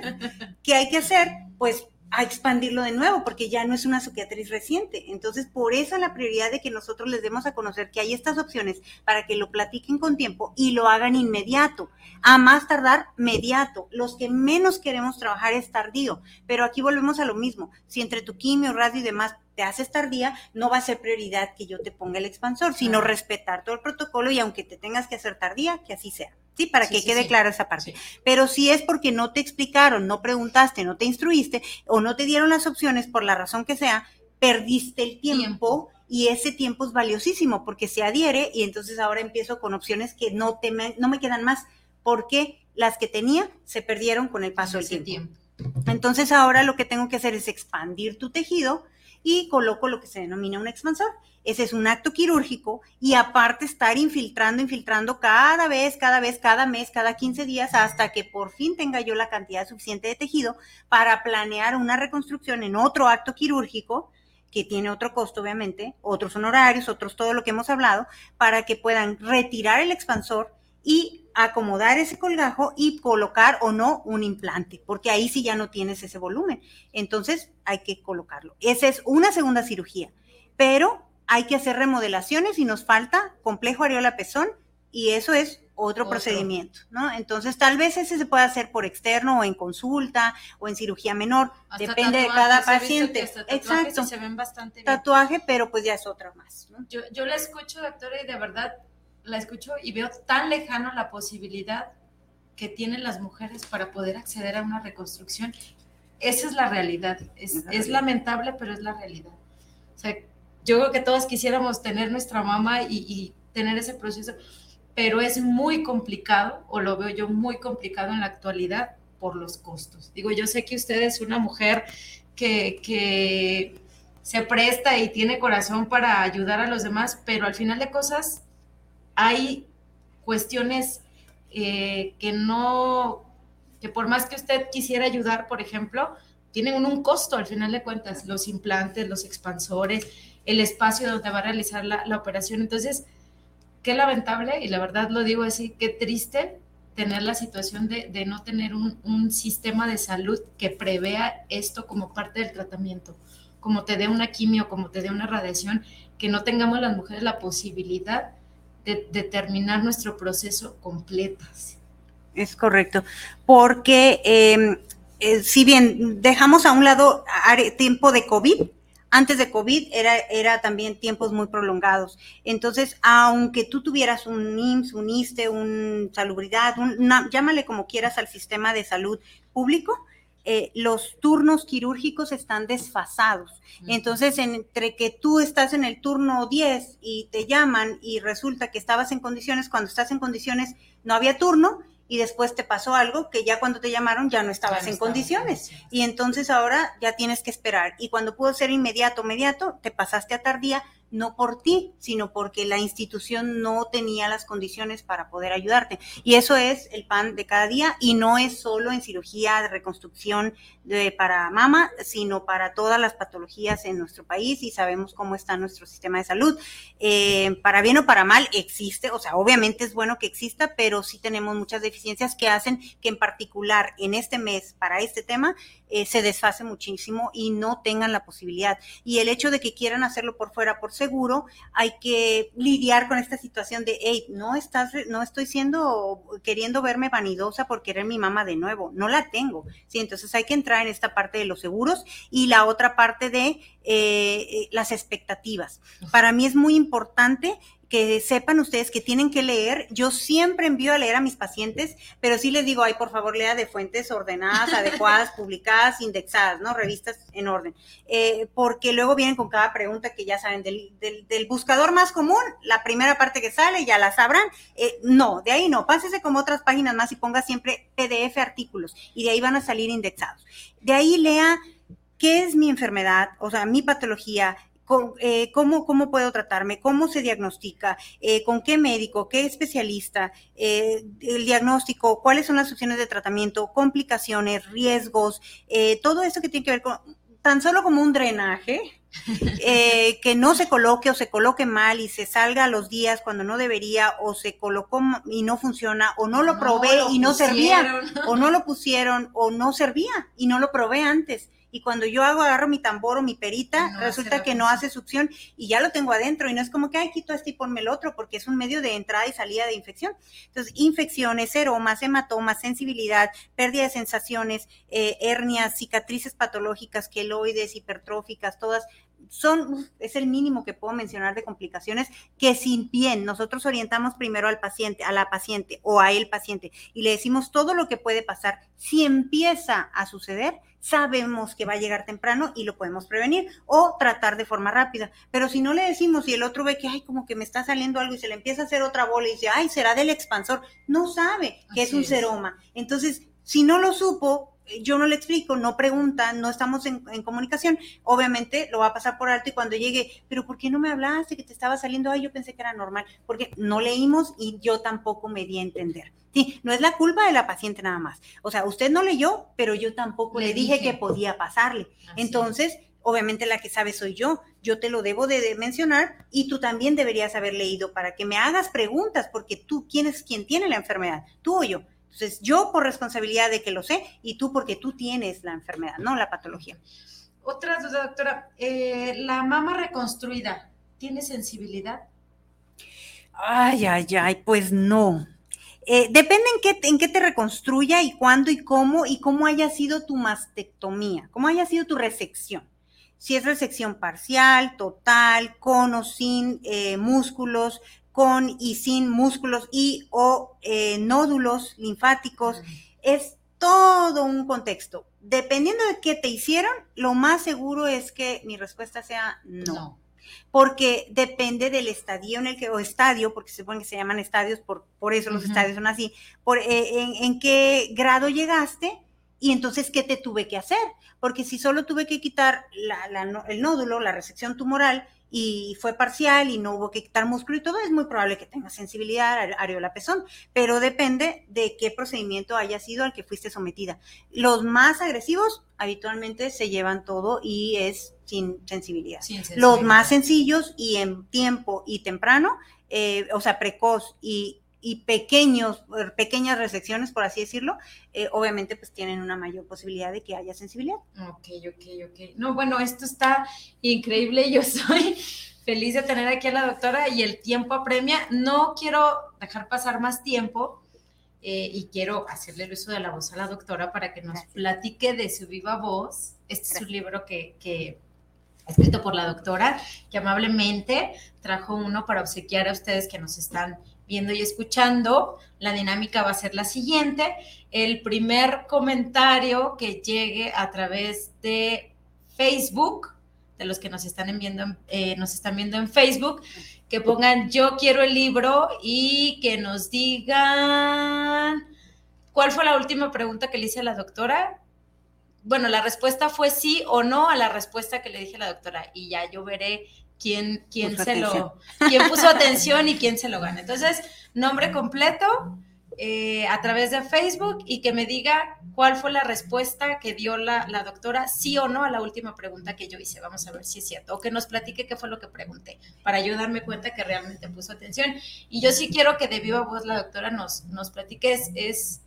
Speaker 5: ¿qué hay que hacer? Pues a expandirlo de nuevo, porque ya no es una psiquiatriz reciente. Entonces, por eso la prioridad de que nosotros les demos a conocer que hay estas opciones para que lo platiquen con tiempo y lo hagan inmediato. A más tardar, mediato. Los que menos queremos trabajar es tardío, pero aquí volvemos a lo mismo. Si entre tu quimio, radio y demás te haces tardía, no va a ser prioridad que yo te ponga el expansor, sino respetar todo el protocolo y aunque te tengas que hacer tardía, que así sea. ¿Sí? Para que quede clara esa parte. Pero si es porque no te explicaron, no preguntaste, no te instruiste o no te dieron las opciones por la razón que sea, perdiste el tiempo, y ese tiempo es valiosísimo porque se adhiere y entonces ahora empiezo con opciones que no, te me, no me quedan más porque las que tenía se perdieron con el paso del tiempo. Entonces ahora lo que tengo que hacer es expandir tu tejido y coloco lo que se denomina un expansor. Ese es un acto quirúrgico y aparte estar infiltrando, infiltrando cada vez, cada vez, cada mes, cada 15 días hasta que por fin tenga yo la cantidad suficiente de tejido para planear una reconstrucción en otro acto quirúrgico que tiene otro costo, obviamente, otros honorarios, otros todo lo que hemos hablado, para que puedan retirar el expansor y acomodar ese colgajo y colocar o no un implante, porque ahí sí ya no tienes ese volumen. Entonces hay que colocarlo. Esa es una segunda cirugía, pero hay que hacer remodelaciones y nos falta complejo areola pezón y eso es otro, procedimiento, ¿no? Entonces, tal vez ese se puede hacer por externo o en consulta o en cirugía menor, depende de cada paciente.
Speaker 4: Exacto. Se ven bastante
Speaker 5: Tatuaje, pero pues ya es otra más, ¿no?
Speaker 4: Yo, yo la escucho, doctora, y de verdad la escucho y veo tan lejano la posibilidad que tienen las mujeres para poder acceder a una reconstrucción. Esa es la realidad. Es, es lamentable, pero es la realidad. O sea, yo creo que todos quisiéramos tener nuestra mamá y, y tener ese proceso pero es muy complicado, o lo veo yo muy complicado en la actualidad por los costos. Digo, yo sé que usted es una mujer que, se presta y tiene corazón para ayudar a los demás, pero al final de cosas hay cuestiones eh, que no, que por más que usted quisiera ayudar, por ejemplo, tienen un, costo al final de cuentas, los implantes, los expansores, el espacio donde va a realizar la, la operación. Entonces, qué lamentable, y la verdad lo digo así, qué triste tener la situación de, no tener un, sistema de salud que prevea esto como parte del tratamiento, como te dé una quimio, como te dé una radiación, que no tengamos las mujeres la posibilidad de, terminar nuestro proceso completas.
Speaker 5: Es correcto, porque em, eh, si bien dejamos a un lado tiempo de COVID, antes de COVID era, era también tiempos muy prolongados. Entonces, aunque tú tuvieras un IMSS, un ISTE, un salubridad, llámale como quieras al sistema de salud público, eh, los turnos quirúrgicos están desfasados. Entonces, entre que tú estás en el turno 10 y te llaman y resulta que estabas en condiciones, cuando estás en condiciones no había turno y después te pasó algo que ya cuando te llamaron ya no estabas en condiciones. Y entonces ahora ya tienes que esperar. Y cuando pudo ser inmediato, inmediato, te pasaste a tardía no por ti, sino porque la institución no tenía las condiciones para poder ayudarte. Y eso es el pan de cada día y no es solo en cirugía de reconstrucción de, para mama, sino para todas las patologías en nuestro país y sabemos cómo está nuestro sistema de salud. Eh, para bien o para mal existe, o sea, obviamente es bueno que exista, pero sí tenemos muchas deficiencias que hacen que en particular en este mes, para este tema, eh, se desfase muchísimo y no tengan la posibilidad. Y el hecho de que quieran hacerlo por fuera, por seguro, hay que lidiar con esta situación de, hey, no estás, no estoy siendo, queriendo verme vanidosa por querer mi mamá de nuevo, no la tengo. Sí, entonces hay que entrar en esta parte de los seguros y la otra parte de eh, eh, las expectativas. Para mí es muy importante que sepan ustedes que tienen que leer. Yo siempre envío a leer a mis pacientes, pero sí les digo, ay, por favor, lea de fuentes ordenadas, adecuadas, publicadas, indexadas, ¿no? Revistas en orden. Eh, porque luego vienen con cada pregunta que ya saben, del, buscador más común, la primera parte que sale, ya la sabrán. Eh, no, de ahí no, pásese como otras páginas más y ponga siempre PDF artículos y de ahí van a salir indexados. De ahí lea qué es mi enfermedad, o sea, mi patología, eh, cómo, cómo puedo tratarme, cómo se diagnostica, eh, con qué médico, qué especialista, eh, el diagnóstico, cuáles son las opciones de tratamiento, complicaciones, riesgos, todo eso que tiene que ver con tan solo como un drenaje, que no se coloque o se coloque mal y se salga a los días cuando no debería o se colocó y no funciona o no lo probé y no servía o no lo pusieron o no servía y no lo probé antes y cuando yo hago, agarro mi tambor o mi perita, resulta que no hace succión y ya lo tengo adentro y no es como que, ay, quito este y ponme el otro, porque es un medio de entrada y salida de infección. Entonces, infecciones, seromas, hematomas, sensibilidad, pérdida de sensaciones, eh, hernias, cicatrices patológicas, queloides, hipertróficas, todas son, es el mínimo que puedo mencionar de complicaciones que sin bien nosotros orientamos primero al paciente, a la paciente o a el paciente y le decimos todo lo que puede pasar. Si empieza a suceder, sabemos que va a llegar temprano y lo podemos prevenir o tratar de forma rápida. Pero si no le decimos y el otro ve que, ay, como que me está saliendo algo y se le empieza a hacer otra bola y dice, ay, será del expansor, no sabe que es un seroma. Entonces, si no lo supo, yo no le explico, no pregunta, no estamos en, comunicación, obviamente lo va a pasar por alto y cuando llegue, pero ¿por qué no me hablaste que te estaba saliendo? Ay, yo pensé que era normal, porque no leímos y yo tampoco me di a entender. Sí, no es la culpa de la paciente nada más. O sea, usted no leyó, pero yo tampoco le, dije, que podía pasarle. Entonces, obviamente la que sabe soy yo. Yo te lo debo de, mencionar y tú también deberías haber leído para que me hagas preguntas, porque tú, ¿quién es quien tiene la enfermedad? ¿Tú o yo? Entonces, yo por responsabilidad de que lo sé y tú porque tú tienes la enfermedad, no la patología.
Speaker 4: Otra duda, doctora. Eh, ¿La mama reconstruida tiene sensibilidad?
Speaker 5: Ay, ay, ay, pues no. Eh, depende en qué, en qué te reconstruya y cuándo y cómo y cómo haya sido tu mastectomía, cómo haya sido tu resección. Si es resección parcial, total, con o sin eh, músculos, con y sin músculos y o eh, nódulos linfáticos, es todo un contexto. Dependiendo de qué te hicieron, lo más seguro es que mi respuesta sea no. Porque depende del estadio en el que, o estadio, porque se supone que se llaman estadios, por, por eso los estadios son así, por, eh, en, qué grado llegaste y entonces qué te tuve que hacer, porque si solo tuve que quitar el nódulo, la resección tumoral, y fue parcial y no hubo que quitar músculo y todo, es muy probable que tenga sensibilidad areola pezón, pero depende de qué procedimiento haya sido al que fuiste sometida. Los más agresivos habitualmente se llevan todo y es sin sensibilidad. Los más sencillos y en tiempo y temprano, eh, o sea, precoz y y pequeños, er, pequeñas resecciones, por así decirlo, eh, obviamente pues tienen una mayor posibilidad de que haya sensibilidad.
Speaker 4: Ok, ok, ok. No, bueno, esto está increíble. Yo soy feliz de tener aquí a la doctora y el tiempo apremia. No quiero dejar pasar más tiempo eh, y quiero hacerle el uso de la voz a la doctora para que nos platique de su viva voz. Este es un libro que, que escrito por la doctora, que amablemente trajo uno para obsequiar a ustedes que nos están viendo y escuchando, la dinámica va a ser la siguiente. El primer comentario que llegue a través de Facebook, de los que nos están enviando, eh, nos están viendo en Facebook, que pongan yo quiero el libro y que nos digan cuál fue la última pregunta que le hice a la doctora. Bueno, la respuesta fue sí o no a la respuesta que le dije a la doctora y ya yo veré quién, quién se lo, quién puso atención y quién se lo gana. Entonces, nombre completo eh, a través de Facebook y que me diga cuál fue la respuesta que dio la, la, doctora, sí o no, a la última pregunta que yo hice. Vamos a ver si es cierto. O que nos platique qué fue lo que pregunté, para yo darme cuenta que realmente puso atención. Y yo sí quiero que de viva voz la doctora nos, nos platique. Es,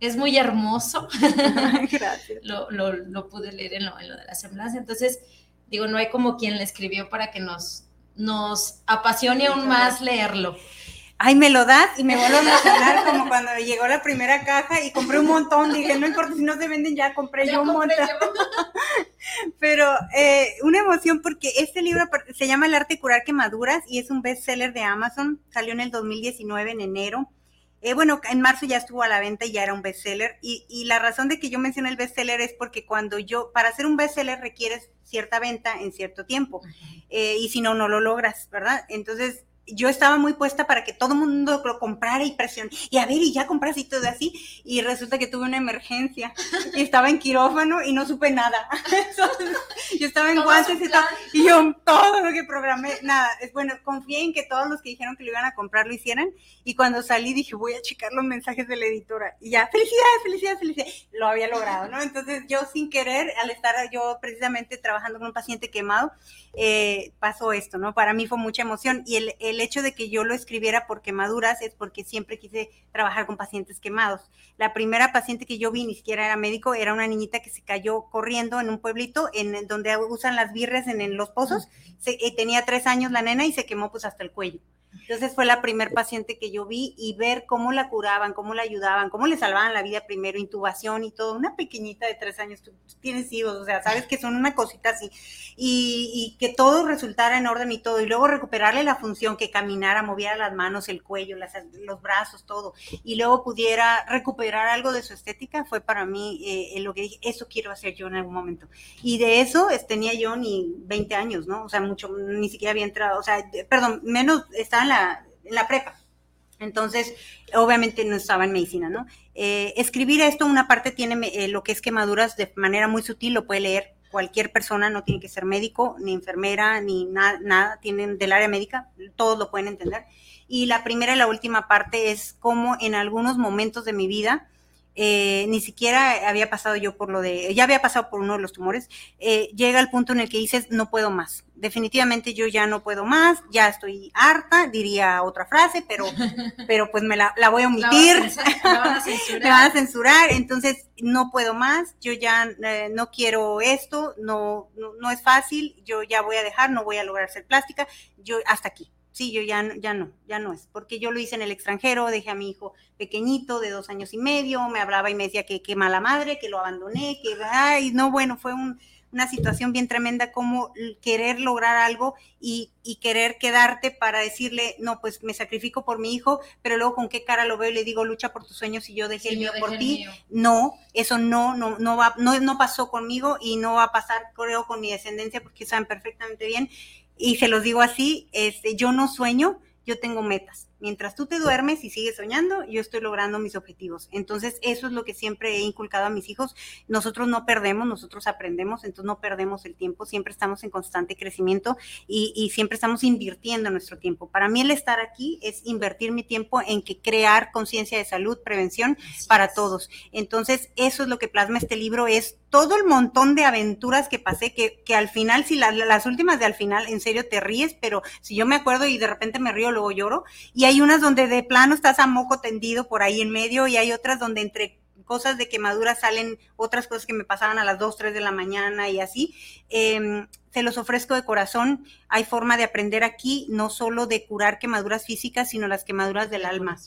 Speaker 4: es, muy hermoso.
Speaker 5: Gracias.
Speaker 4: lo, lo, lo, pude leer en lo, en lo de la semblanza. Entonces, digo, no hay como quien le escribió para que nos, nos apasione aún más leerlo.
Speaker 5: Ay, me lo das y me vuelvo a emocionar como cuando llegó la primera caja y compré un montón. Dije, no importa si no se venden, ya compré yo un montón. Pero eh, una emoción porque este libro se llama El arte de curar quemaduras y es un bestseller de Amazon. Salió en el 2019, en enero. Eh, bueno, en marzo ya estuvo a la venta y ya era un bestseller. Y, y la razón de que yo mencioné el bestseller es porque cuando yo, para hacer un bestseller requieres cierta venta en cierto tiempo. Eh, y si no, no lo logras, ¿verdad? Entonces, yo estaba muy puesta para que todo el mundo lo comprara y presión. Y a ver, y ya compras y todo así. Y resulta que tuve una emergencia. Y estaba en quirófano y no supe nada. yo estaba en guantes y, y, yo todo lo que programé, nada. Es bueno, confié en que todos los que dijeron que lo iban a comprar lo hicieran. Y cuando salí dije, voy a checar los mensajes de la editora. Y ya, felicidades, felicidades, felicidades. Lo había logrado, ¿no? Entonces yo sin querer, al estar yo precisamente trabajando con un paciente quemado, eh, pasó esto, ¿no? Para mí fue mucha emoción. Y el, el el hecho de que yo lo escribiera por quemaduras es porque siempre quise trabajar con pacientes quemados. La primera paciente que yo vi, ni siquiera era médico, era una niñita que se cayó corriendo en un pueblito en donde usan las birres en, los pozos. Eh, tenía tres años la nena y se quemó pues hasta el cuello. Entonces fue la primer paciente que yo vi y ver cómo la curaban, cómo la ayudaban, cómo le salvaban la vida primero, intubación y todo. Una pequeñita de tres años, tú, tienes hijos, o sea, sabes que son una cosita así. Y, que todo resultara en orden y todo. Y luego recuperarle la función, que caminara, moviera las manos, el cuello, los brazos, todo. Y luego pudiera recuperar algo de su estética, fue para mí eh, lo que dije, eso quiero hacer yo en algún momento. Y de eso tenía yo ni 20 años, ¿no? O sea, mucho, ni siquiera había entrado, o sea, perdón, menos, estaba la en la prepa. Entonces, obviamente no estaba en medicina, ¿no? Eh, escribir esto, una parte tiene eh, lo que es quemaduras de manera muy sutil, lo puede leer cualquier persona, no tiene que ser médico, ni enfermera, ni nada, tienen del área médica, todos lo pueden entender. Y la primera y la última parte es cómo en algunos momentos de mi vida eh, ni siquiera había pasado yo por lo de, ya había pasado por uno de los tumores, eh, llega el punto en el que dices, no puedo más. Definitivamente yo ya no puedo más, ya estoy harta, diría otra frase, pero, pero pues me la, la voy a omitir,
Speaker 4: La van a
Speaker 5: me van a censurar, entonces no puedo más, yo ya eh, no quiero esto, no, no, no es fácil, yo ya voy a dejar, no voy a lograr ser plástica, yo hasta aquí. Sí, yo ya, ya no, ya no es, porque yo lo hice en el extranjero, dejé a mi hijo pequeñito de dos años y medio, me hablaba y me decía que qué mala madre, que lo abandoné, que, ay, no, bueno, fue un, una situación bien tremenda como querer lograr algo y, y, querer quedarte para decirle, no, pues me sacrifico por mi hijo, pero luego con qué cara lo veo y le digo, lucha por tus sueños y yo dejé
Speaker 4: Sí,
Speaker 5: el mío
Speaker 4: dejé
Speaker 5: por
Speaker 4: el
Speaker 5: ti.
Speaker 4: mío.
Speaker 5: No, eso no, no, no va, no, no pasó conmigo y no va a pasar, creo, con mi descendencia, porque saben perfectamente bien. Y se los digo así, este, yo no sueño, yo tengo metas. Mientras tú te duermes y sigues soñando, yo estoy logrando mis objetivos. Entonces, eso es lo que siempre he inculcado a mis hijos. Nosotros no perdemos, nosotros aprendemos, entonces no perdemos el tiempo, siempre estamos en constante crecimiento y, y siempre estamos invirtiendo nuestro tiempo. Para mí el estar aquí es invertir mi tiempo en que crear conciencia de salud, prevención
Speaker 4: Así
Speaker 5: para
Speaker 4: es.
Speaker 5: todos. Entonces, eso es lo que plasma este libro, es todo el montón de aventuras que pasé, que, que al final, si las, las últimas de al final, en serio te ríes, pero si yo me acuerdo y de repente me río, luego lloro, y hay unas donde de plano estás a moco tendido por ahí en medio, y hay otras donde entre cosas de quemadura salen otras cosas que me pasaban a las 2, 3 de la mañana y así. Eh, se los ofrezco de corazón. Hay forma de aprender aquí, no solo de curar quemaduras físicas, sino las quemaduras del alma.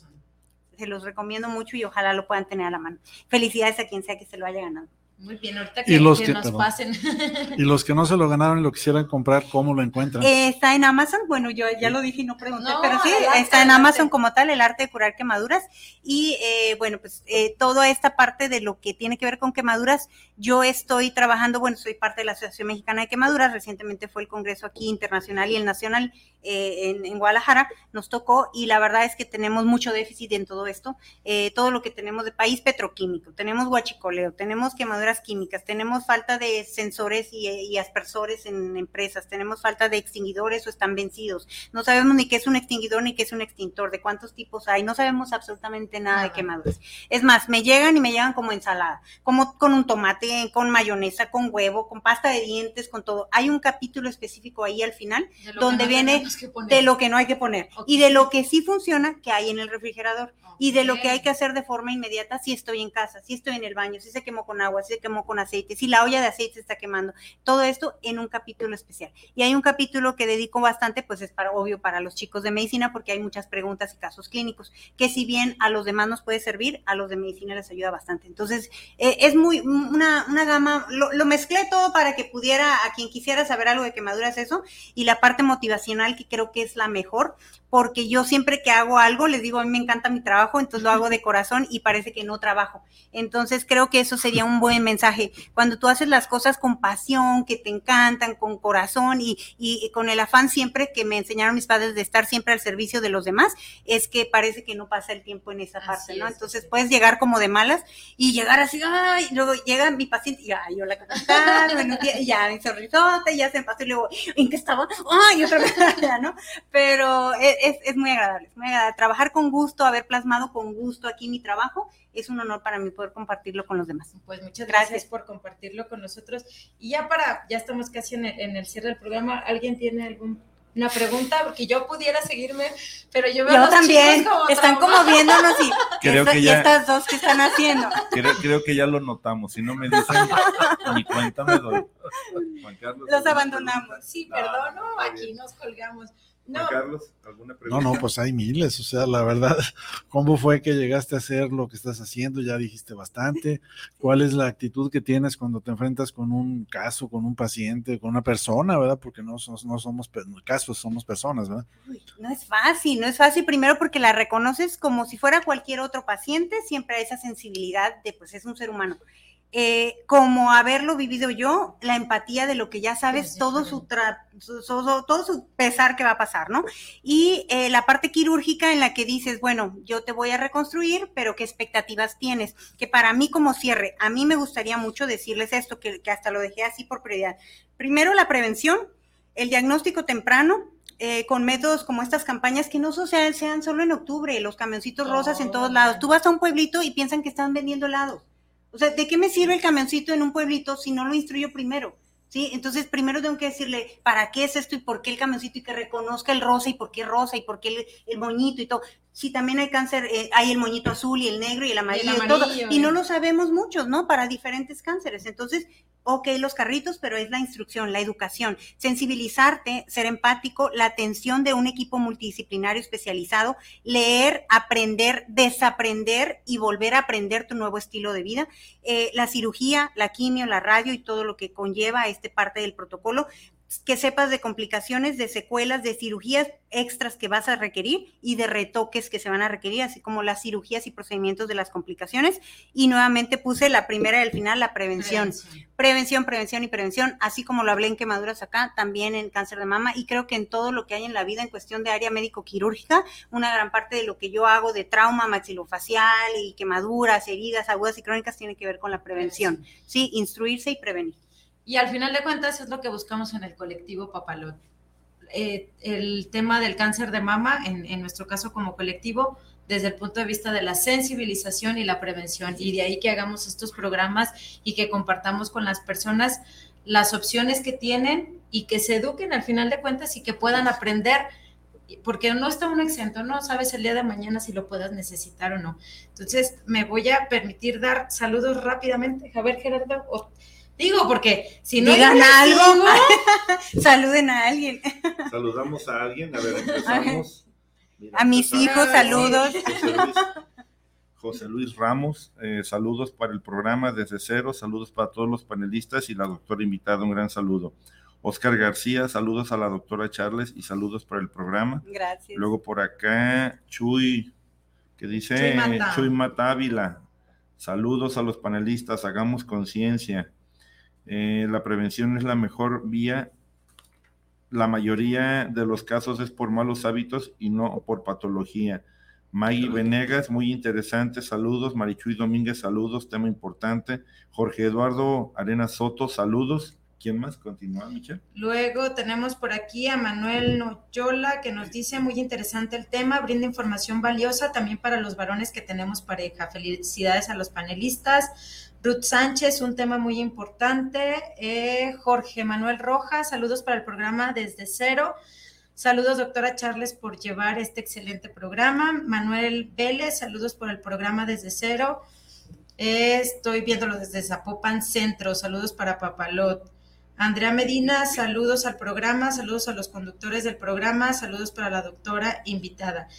Speaker 5: Se los recomiendo mucho y ojalá lo puedan tener a la mano. Felicidades a quien sea que se lo haya ganado.
Speaker 4: Muy bien, ahorita
Speaker 6: Y
Speaker 4: que,
Speaker 6: los
Speaker 4: que
Speaker 6: que-
Speaker 4: nos
Speaker 6: perdón.
Speaker 4: pasen.
Speaker 6: Y los que no se lo ganaron y lo quisieran comprar, ¿cómo lo encuentran?
Speaker 5: Eh, está en Amazon, bueno, yo ya lo dije y no pregunté,
Speaker 4: No,
Speaker 5: pero sí,
Speaker 4: adelante,
Speaker 5: está en
Speaker 4: adelante.
Speaker 5: Amazon como tal, el arte de curar quemaduras. Y eh, bueno, pues eh, toda esta parte de lo que tiene que ver con quemaduras, yo estoy trabajando, bueno, soy parte de la Asociación Mexicana de Quemaduras, recientemente fue el Congreso aquí internacional y el nacional eh, en, en Guadalajara, nos tocó y la verdad es que tenemos mucho déficit en todo esto, eh, todo lo que tenemos de país petroquímico, tenemos guachicoleo, tenemos quemaduras químicas, tenemos falta de sensores y, y aspersores en empresas, tenemos falta de extinguidores o están vencidos, no sabemos ni qué es un extinguidor ni qué es un extintor, de cuántos tipos hay, no sabemos absolutamente nada, de quemaduras. Es más, me llegan y me llegan como ensalada, como con un tomate, con mayonesa, con huevo, con pasta de dientes, con todo. Hay un capítulo específico ahí al final donde
Speaker 4: no
Speaker 5: viene de lo que no hay que poner
Speaker 4: Ok.
Speaker 5: y de lo que sí funciona que hay en el refrigerador y de lo que hay que hacer de forma inmediata si estoy en casa, si estoy en el baño, si se quemó con agua, si quemó con aceite, si la olla de aceite se está quemando, todo esto en un capítulo especial. Y hay un capítulo que dedico bastante, pues es para obvio para los chicos de medicina porque hay muchas preguntas y casos clínicos, que si bien a los demás nos puede servir, a los de medicina les ayuda bastante. Entonces, eh, es muy una, una gama, lo, lo mezclé todo para que pudiera, a quien quisiera saber algo de quemaduras, eso, y la parte motivacional que creo que es la mejor, porque yo siempre que hago algo les digo, a mí me encanta mi trabajo, entonces lo hago de corazón y parece que no trabajo. Entonces creo que eso sería un buen mensaje. Cuando tú haces las cosas con pasión, que te encantan, con corazón y, y- y con el afán siempre que me enseñaron mis padres de estar siempre al servicio de los demás, es que parece que no pasa el tiempo en esa
Speaker 4: Así
Speaker 5: parte, ¿no?
Speaker 4: es,
Speaker 5: Entonces puedes llegar como de malas y llegar así, ay, y luego llega mi paciente y ay. Buenos días", y ya, mi sonrisote, y ya se pasó y luego, ¿en qué estaba? Ay, otra vez, ya, ¿no? Pero es, es, es muy agradable, es muy agradable. Trabajar con gusto, haber plasmado con gusto aquí mi trabajo, es un honor para mí poder compartirlo con los demás.
Speaker 4: Pues muchas
Speaker 5: Gracias.
Speaker 4: gracias. por compartirlo con nosotros. Y ya para, ya estamos casi en el, en el cierre del programa. ¿Alguien tiene alguna pregunta? Porque yo pudiera seguirme, pero yo veo a
Speaker 5: Yo
Speaker 4: los
Speaker 5: también,
Speaker 4: chicos como
Speaker 5: están como viéndonos y,
Speaker 3: Creo
Speaker 5: esta-
Speaker 3: que
Speaker 5: y
Speaker 3: ya-
Speaker 5: estas dos que están haciendo.
Speaker 3: Creo, creo que ya lo notamos. Si no me dicen, ni cuenta me doy. Juan Carlos,
Speaker 5: Los
Speaker 3: ¿alguna
Speaker 5: abandonamos.
Speaker 3: pregunta?
Speaker 4: Sí,
Speaker 3: No,
Speaker 4: perdón,
Speaker 3: no,
Speaker 4: aquí
Speaker 3: bien.
Speaker 4: nos colgamos. No,
Speaker 3: Carlos, ¿alguna
Speaker 6: No,
Speaker 3: pregunta?
Speaker 6: no, pues hay miles, o sea, la verdad, ¿cómo fue que llegaste a hacer lo que estás haciendo? Ya dijiste bastante. ¿Cuál es la actitud que tienes cuando te enfrentas con un caso, con un paciente, con una persona, verdad? Porque no, somos- no somos casos, somos personas, ¿verdad?
Speaker 5: Uy, no es fácil, no es fácil primero porque la reconoces como si fuera cualquier otro paciente, siempre hay esa sensibilidad de pues es un ser humano. Eh, como haberlo vivido yo, la empatía de lo que ya sabes,
Speaker 4: Es
Speaker 5: todo su, tra- su- su- todo su pesar que va a pasar, ¿no? Y eh, la parte quirúrgica en la que dices, bueno, yo te voy a reconstruir, pero ¿qué expectativas tienes? Que para mí como cierre, a mí me gustaría mucho decirles esto, que, que hasta lo dejé así por prioridad. Primero, la prevención, el diagnóstico temprano, eh, con métodos como estas campañas que no sean, sean solo en octubre, los camioncitos rosas en todos lados. Tú vas a un pueblito y piensan que están vendiendo helados. O sea, ¿de qué me sirve el camioncito en un pueblito si no lo instruyo primero? ¿Sí? Entonces, primero tengo que decirle para qué es esto y por qué el camioncito y que reconozca el rosa y por qué rosa y por qué el, el moñito y todo. Sí, también hay cáncer, eh, hay el moñito azul y el negro y el amarillo y, todo. Y no lo sabemos muchos, ¿no? Para diferentes cánceres. Entonces, ok, los carritos, pero es la instrucción, la educación, sensibilizarte, ser empático, la atención de un equipo multidisciplinario especializado, leer, aprender, desaprender y volver a aprender tu nuevo estilo de vida, eh, la cirugía, la quimio, la radio y todo lo que conlleva este parte del protocolo, que sepas de complicaciones, de secuelas, de cirugías extras que vas a requerir y de retoques que se van a requerir, así como las cirugías y procedimientos de las complicaciones. Y nuevamente puse la primera y al final la prevención. prevención. Prevención, y prevención, así como lo hablé en quemaduras acá, también en cáncer de mama y creo que en todo lo que hay en la vida en cuestión de área médico-quirúrgica, una gran parte de lo que yo hago de trauma maxilofacial y quemaduras, heridas agudas y crónicas tiene que ver con la prevención. Sí, instruirse y prevenir.
Speaker 4: Y al final de cuentas es lo que buscamos en el colectivo Papalot. Eh, el tema del cáncer de mama, en, en, nuestro caso como colectivo, desde el punto de vista de la sensibilización y la prevención. Y de ahí que hagamos estos programas y que compartamos con las personas las opciones que tienen y que se eduquen al final de cuentas y que puedan aprender porque no está uno exento, no sabes el día de mañana si lo puedas necesitar o no. Entonces, me voy a permitir dar saludos rápidamente. A ver, Gerardo, Digo, porque si no
Speaker 5: digan algo, saluden a alguien.
Speaker 3: Saludamos a alguien, a ver, empezamos.
Speaker 5: a mis hijos, saludos.
Speaker 3: José Luis, Ramos, eh, saludos para el programa desde cero, saludos para todos los panelistas y la doctora invitada, un gran saludo. Oscar García, saludos a la doctora Charles y saludos para el programa.
Speaker 5: Gracias.
Speaker 3: Luego por acá, Chuy, que dice Chuy Matávila, saludos a los panelistas, hagamos conciencia. Eh, la prevención es la mejor vía. La mayoría de los casos es por malos hábitos y no por patología. Maggie Venegas, muy interesante, saludos. Marichuy Domínguez, saludos, tema importante. Jorge Eduardo Arena Soto, saludos. ¿Quién más? Continúa, Michelle.
Speaker 4: Luego tenemos por aquí a Manuel Noyola que nos dice muy interesante el tema, brinda información valiosa también para los varones que tenemos pareja. Felicidades a los panelistas. Ruth Sánchez, un tema muy importante. Eh, Jorge Manuel Rojas, saludos para el programa desde cero. Saludos, doctora Charles, por llevar este excelente programa. Manuel Vélez, saludos por el programa desde cero. Eh, estoy viéndolo desde Zapopan Centro. Saludos para Papalot. Andrea Medina, saludos al programa, saludos a los conductores del programa, saludos para la doctora invitada.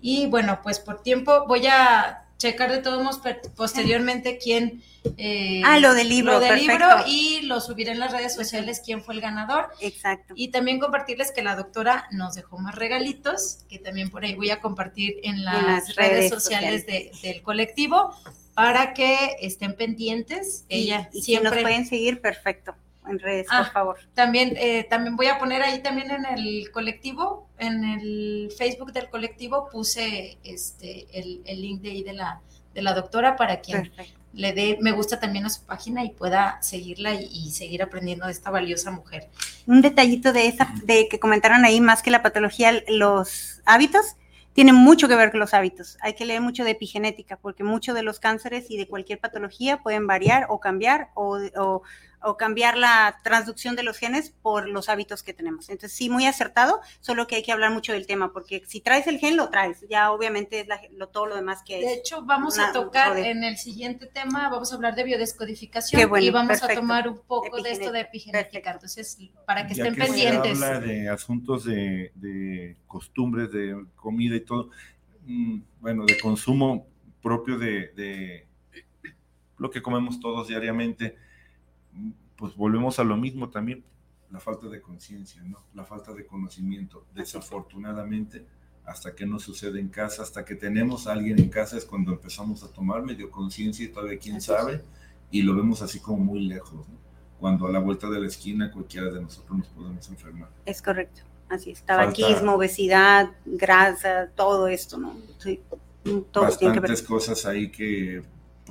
Speaker 4: Y bueno, pues por tiempo voy a checar de todos modos posteriormente quién...
Speaker 5: Eh, ah, lo del libro.
Speaker 4: Lo del libro y lo subiré en las redes sociales quién fue el ganador.
Speaker 5: Exacto.
Speaker 4: Y también compartirles que la doctora nos dejó más regalitos, que también por ahí voy a compartir en las, redes, sociales, del colectivo para que estén pendientes. Ella
Speaker 5: y siempre... nos pueden seguir, perfecto en redes, por ah, favor.
Speaker 4: También, eh, también voy a poner ahí también en el colectivo, en el Facebook del colectivo, puse este el, link de ahí de la, de la doctora para quien le dé me gusta también a su página y pueda seguirla y, seguir aprendiendo de esta valiosa mujer.
Speaker 5: Un detallito de esa, de que comentaron ahí, más que la patología, los hábitos, tienen mucho que ver con los hábitos. Hay que leer mucho de epigenética, porque muchos de los cánceres y de cualquier patología pueden variar o cambiar o, o o cambiar la transducción de los genes por los hábitos que tenemos. Entonces, sí, muy acertado, solo que hay que hablar mucho del tema, porque si traes el gen, lo traes. Ya obviamente es lo, todo lo demás que hay.
Speaker 4: De hecho, vamos a tocar en el siguiente tema, vamos a hablar de biodescodificación y vamos a tomar un poco de esto de epigenética. Entonces, para que estén pendientes.
Speaker 3: Se habla de asuntos de, costumbres, de comida y todo, mm, bueno, de consumo propio de, de lo que comemos todos diariamente pues volvemos a lo mismo también, la falta de conciencia, ¿no? La falta de conocimiento. Desafortunadamente, hasta que no sucede en casa, hasta que tenemos a alguien en casa es cuando empezamos a tomar medio conciencia y todavía quién sabe, y lo vemos así como muy lejos, ¿no? Cuando a la vuelta de la esquina cualquiera de nosotros nos podemos enfermar.
Speaker 5: Es correcto, así es. Tabaquismo, obesidad, grasa, todo esto, ¿no? Sí,
Speaker 3: todo bastantes cosas ahí que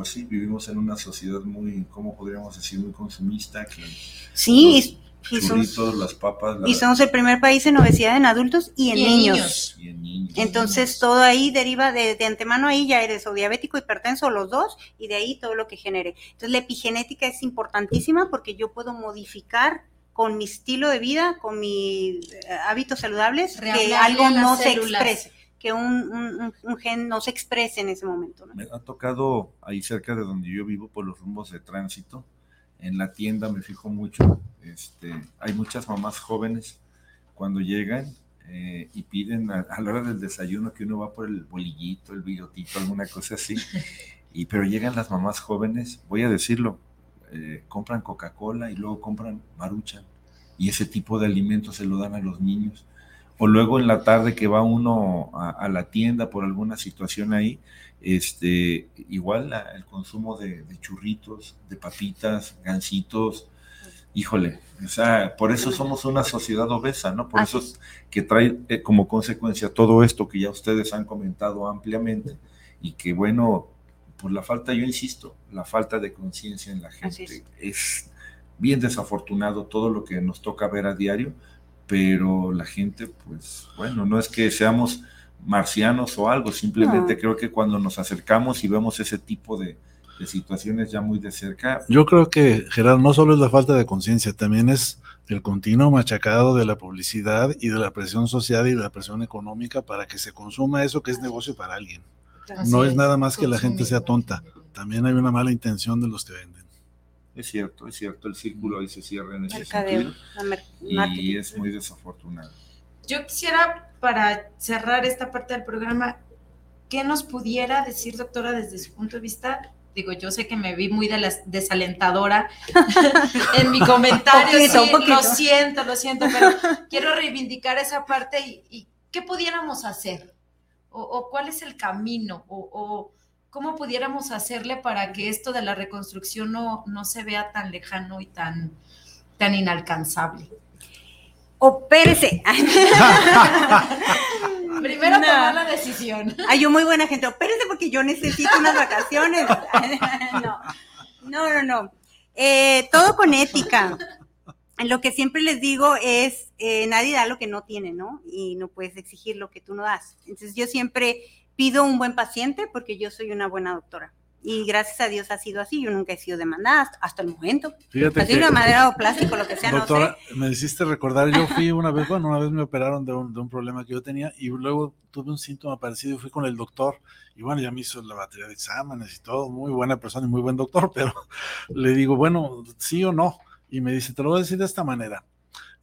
Speaker 3: pues sí, vivimos en una sociedad muy, ¿cómo podríamos decir? Muy consumista. Que
Speaker 5: sí, Y somos,
Speaker 3: las papas. la-
Speaker 5: y somos el primer país en obesidad en adultos y en,
Speaker 4: Y
Speaker 5: niños.
Speaker 4: niños.
Speaker 3: y en niños.
Speaker 5: Entonces todo ahí deriva de, de antemano ahí ya eres o diabético, hipertenso, los dos, y de ahí todo lo que genere. Entonces la epigenética es importantísima porque yo puedo modificar con mi estilo de vida, con mis eh, hábitos saludables, que algo no se exprese, que un, un- un- gen no se exprese en ese momento. ¿no?
Speaker 3: Me ha tocado ahí cerca de donde yo vivo por los rumbos de tránsito. En la tienda me fijo mucho. Este, hay muchas mamás jóvenes cuando llegan eh, y piden a, a la hora del desayuno que uno va por el bolillito, el bigotito, alguna cosa así. Y pero llegan las mamás jóvenes, voy a decirlo, eh, compran Coca-Cola y luego compran Maruchan y ese tipo de alimentos se lo dan a los niños. O luego en la tarde que va uno a, a la tienda por alguna situación ahí, este, igual la- el consumo de, de churritos, de papitas, gancitos, híjole, o sea, por eso somos una sociedad obesa, ¿no? Por
Speaker 5: Así
Speaker 3: eso es que trae eh, como consecuencia todo esto que ya ustedes han comentado ampliamente y que bueno, por la falta, yo insisto, la falta de conciencia en la gente es bien desafortunado todo lo que nos toca ver a diario, pero la gente, pues bueno, no es que seamos marcianos o algo, simplemente
Speaker 5: No.
Speaker 3: creo que cuando nos acercamos y vemos ese tipo de, de situaciones ya muy de cerca,
Speaker 6: Yo creo que, Gerardo, no solo es la falta de conciencia, también es el continuo machacado de la publicidad y de la presión social y de la presión económica para que se consuma eso que es negocio para alguien. No es nada más que la gente sea tonta, también hay una mala intención de los que venden.
Speaker 3: Es cierto, es cierto, el círculo ahí se cierra en ese
Speaker 5: Mercadeo,
Speaker 3: sentido y es muy desafortunado.
Speaker 4: Yo quisiera, para cerrar esta parte del programa, ¿qué nos pudiera decir, doctora, desde su punto de vista? Digo, yo sé que me vi muy de desalentadora en mi comentario,
Speaker 5: Poquito,
Speaker 4: sí,
Speaker 5: poquito.
Speaker 4: lo siento, lo siento, pero quiero reivindicar esa parte y, y ¿qué pudiéramos hacer? O, o cuál es el camino? O, o cómo pudiéramos hacerle para que esto de la reconstrucción no, no se vea tan lejano y tan, tan inalcanzable?
Speaker 5: Opérese.
Speaker 4: Primero
Speaker 5: No.
Speaker 4: tomar la decisión.
Speaker 5: Ay, yo muy buena gente. Opérese porque yo necesito unas vacaciones. no, no, no, no. Eh, todo con ética. Lo que siempre les digo es, eh, nadie da lo que no tiene, ¿no? Y no puedes exigir lo que tú no das. Entonces yo siempre pido un buen paciente porque yo soy una buena doctora. Y gracias a Dios ha sido así. Yo nunca he sido demandada hasta, hasta el momento.
Speaker 6: Fíjate
Speaker 5: Así
Speaker 6: que,
Speaker 5: una madera o plástico, lo que sea,
Speaker 6: doctora,
Speaker 5: no sé.
Speaker 6: me hiciste recordar, yo fui una vez, bueno, una vez me operaron de un, de un problema que yo tenía y luego tuve un síntoma parecido y fui con el doctor y bueno, ya me hizo la batería de exámenes y todo, muy buena persona y muy buen doctor, pero le digo, bueno, sí o no. Y me dice, te lo voy a decir de esta manera.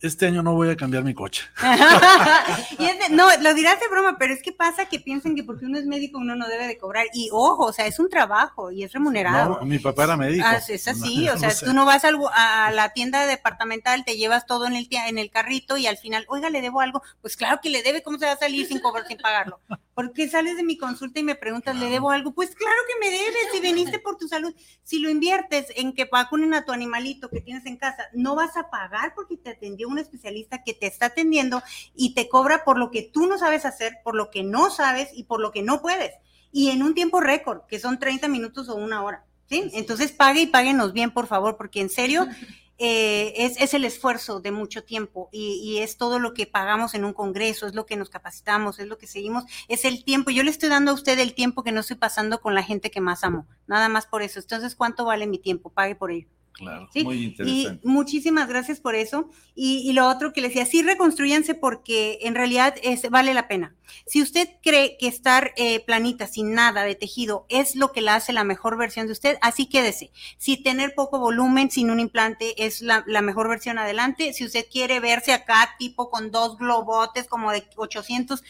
Speaker 6: Este año no voy a cambiar mi coche.
Speaker 5: Y es de- no, lo dirás de broma, pero es que pasa que piensan que porque uno es médico uno no debe de cobrar. Y ojo, o sea, es un trabajo y es remunerado.
Speaker 6: No, mi papá era médico.
Speaker 5: Ah, es así, o
Speaker 6: No
Speaker 5: sea,
Speaker 6: sé.
Speaker 5: tú no vas al- a la tienda departamental, te llevas todo en el, en el carrito y al final, oiga, le debo algo. Pues claro que le debe, ¿cómo se va a salir sin cobrar, sin pagarlo? ¿Por qué sales de mi consulta y me preguntas, ¿le debo algo? Pues claro que me debes, si viniste por tu salud. Si lo inviertes en que vacunen a tu animalito que tienes en casa, no vas a pagar porque te atendió un especialista que te está atendiendo y te cobra por lo que tú no sabes hacer, por lo que no sabes y por lo que no puedes. Y en un tiempo récord, que son 30 minutos o una hora. ¿sí? Entonces pague y páguenos bien, por favor, porque en serio eh, es, es el esfuerzo de mucho tiempo y, y es todo lo que pagamos en un congreso, es lo que nos capacitamos, es lo que seguimos, es el tiempo. Yo le estoy dando a usted el tiempo que no estoy pasando con la gente que más amo, nada más por eso. Entonces, ¿cuánto vale mi tiempo? Pague por ello.
Speaker 6: Claro.
Speaker 5: ¿sí?
Speaker 3: Muy
Speaker 5: Y
Speaker 3: interesante.
Speaker 5: muchísimas gracias por eso. Y, y lo otro que le decía, sí reconstruyanse porque en realidad es, vale la pena. Si usted cree que estar eh, planita, sin nada de tejido, es lo que la hace la mejor versión de usted, así quédese. Si tener poco volumen sin un implante es la, la mejor versión adelante. Si usted quiere verse acá tipo con dos globotes como de 800,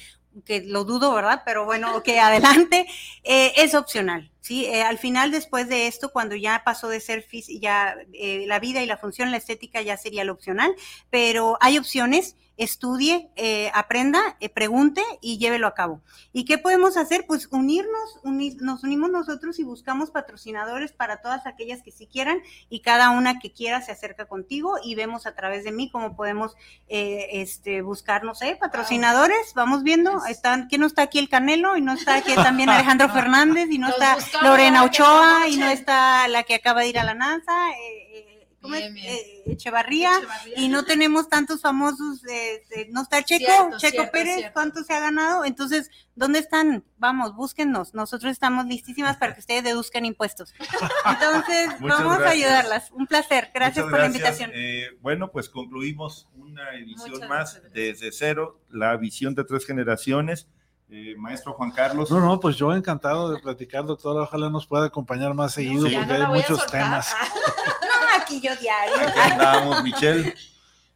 Speaker 5: que lo dudo, ¿verdad? Pero bueno, que adelante, eh, es opcional, ¿sí? Eh, al final, después de esto, cuando ya pasó de ser ya eh, la vida y la función, la estética ya sería lo opcional, pero hay opciones, estudie, eh, aprenda, eh, pregunte y llévelo a cabo. ¿Y qué podemos hacer? Pues unirnos, unir- nos unimos nosotros y buscamos patrocinadores para todas aquellas que sí quieran y cada una que quiera se acerca contigo y vemos a través de mí cómo podemos eh, este, buscar, no sé, patrocinadores, vamos viendo, están, ¿quién no está aquí el Canelo? Y no está aquí también Alejandro Fernández, y no está Lorena
Speaker 4: que
Speaker 5: Ochoa, y no está la que acaba de ir a la NASA, eh, eh.
Speaker 4: Bien, bien.
Speaker 5: Eh, Echevarría,
Speaker 4: Echevarría.
Speaker 5: y no tenemos tantos famosos, eh, eh, no está Checo,
Speaker 4: Cierto,
Speaker 5: Checo
Speaker 4: cierto,
Speaker 5: Pérez,
Speaker 4: cierto.
Speaker 5: ¿cuánto se ha ganado? Entonces, ¿dónde están? Vamos, búsquennos, nosotros estamos listísimas para que ustedes deduzcan impuestos. Entonces, vamos a ayudarlas. Un placer, gracias
Speaker 3: Muchas
Speaker 5: por la invitación.
Speaker 3: Eh, bueno, pues concluimos una edición
Speaker 4: Muchas
Speaker 3: más desde cero, la visión de tres generaciones. Eh, maestro Juan Carlos.
Speaker 6: No, no, pues yo encantado de platicar, doctora. Ojalá nos pueda acompañar más seguido porque
Speaker 4: no
Speaker 6: hay muchos temas.
Speaker 5: No, aquí yo diario.
Speaker 3: Aquí andamos, Michelle.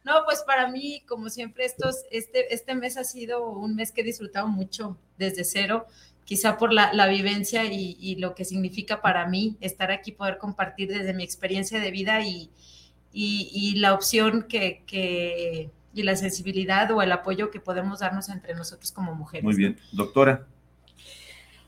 Speaker 4: No, pues para mí, como siempre, estos, este, este mes ha sido un mes que he disfrutado mucho desde cero, quizá por la, la vivencia y, y lo que significa para mí estar aquí, poder compartir desde mi experiencia de vida y, y, y la opción que, que, y la sensibilidad o el apoyo que podemos darnos entre nosotros como mujeres.
Speaker 3: Muy bien. Doctora.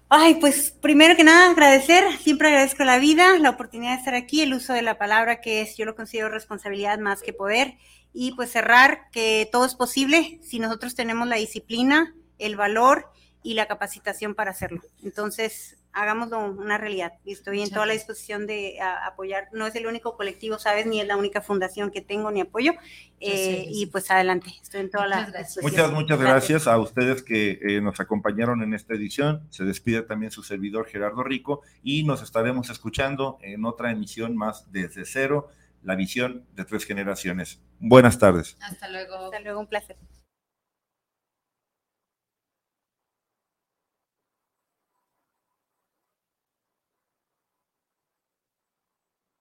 Speaker 5: Ay, pues primero que nada agradecer, siempre agradezco la vida, la oportunidad de estar aquí, el uso de la palabra que es, yo lo considero responsabilidad más que poder, y pues cerrar que todo es posible si nosotros tenemos la disciplina, el valor y la capacitación para hacerlo. Entonces, hagámoslo una realidad y estoy en toda la
Speaker 4: gracias.
Speaker 5: disposición de a- apoyar. No es el único colectivo, ¿sabes? Ni es la única fundación que tengo ni apoyo. Eh, y pues adelante, estoy en toda la
Speaker 4: Muchas gracias.
Speaker 5: disposición.
Speaker 3: Muchas, muchas gracias a ustedes que eh, nos acompañaron en esta edición. Se despide también su servidor Gerardo Rico y nos estaremos escuchando en otra emisión más desde cero, la visión de tres generaciones. Buenas tardes.
Speaker 4: Hasta luego.
Speaker 5: Hasta luego, un placer.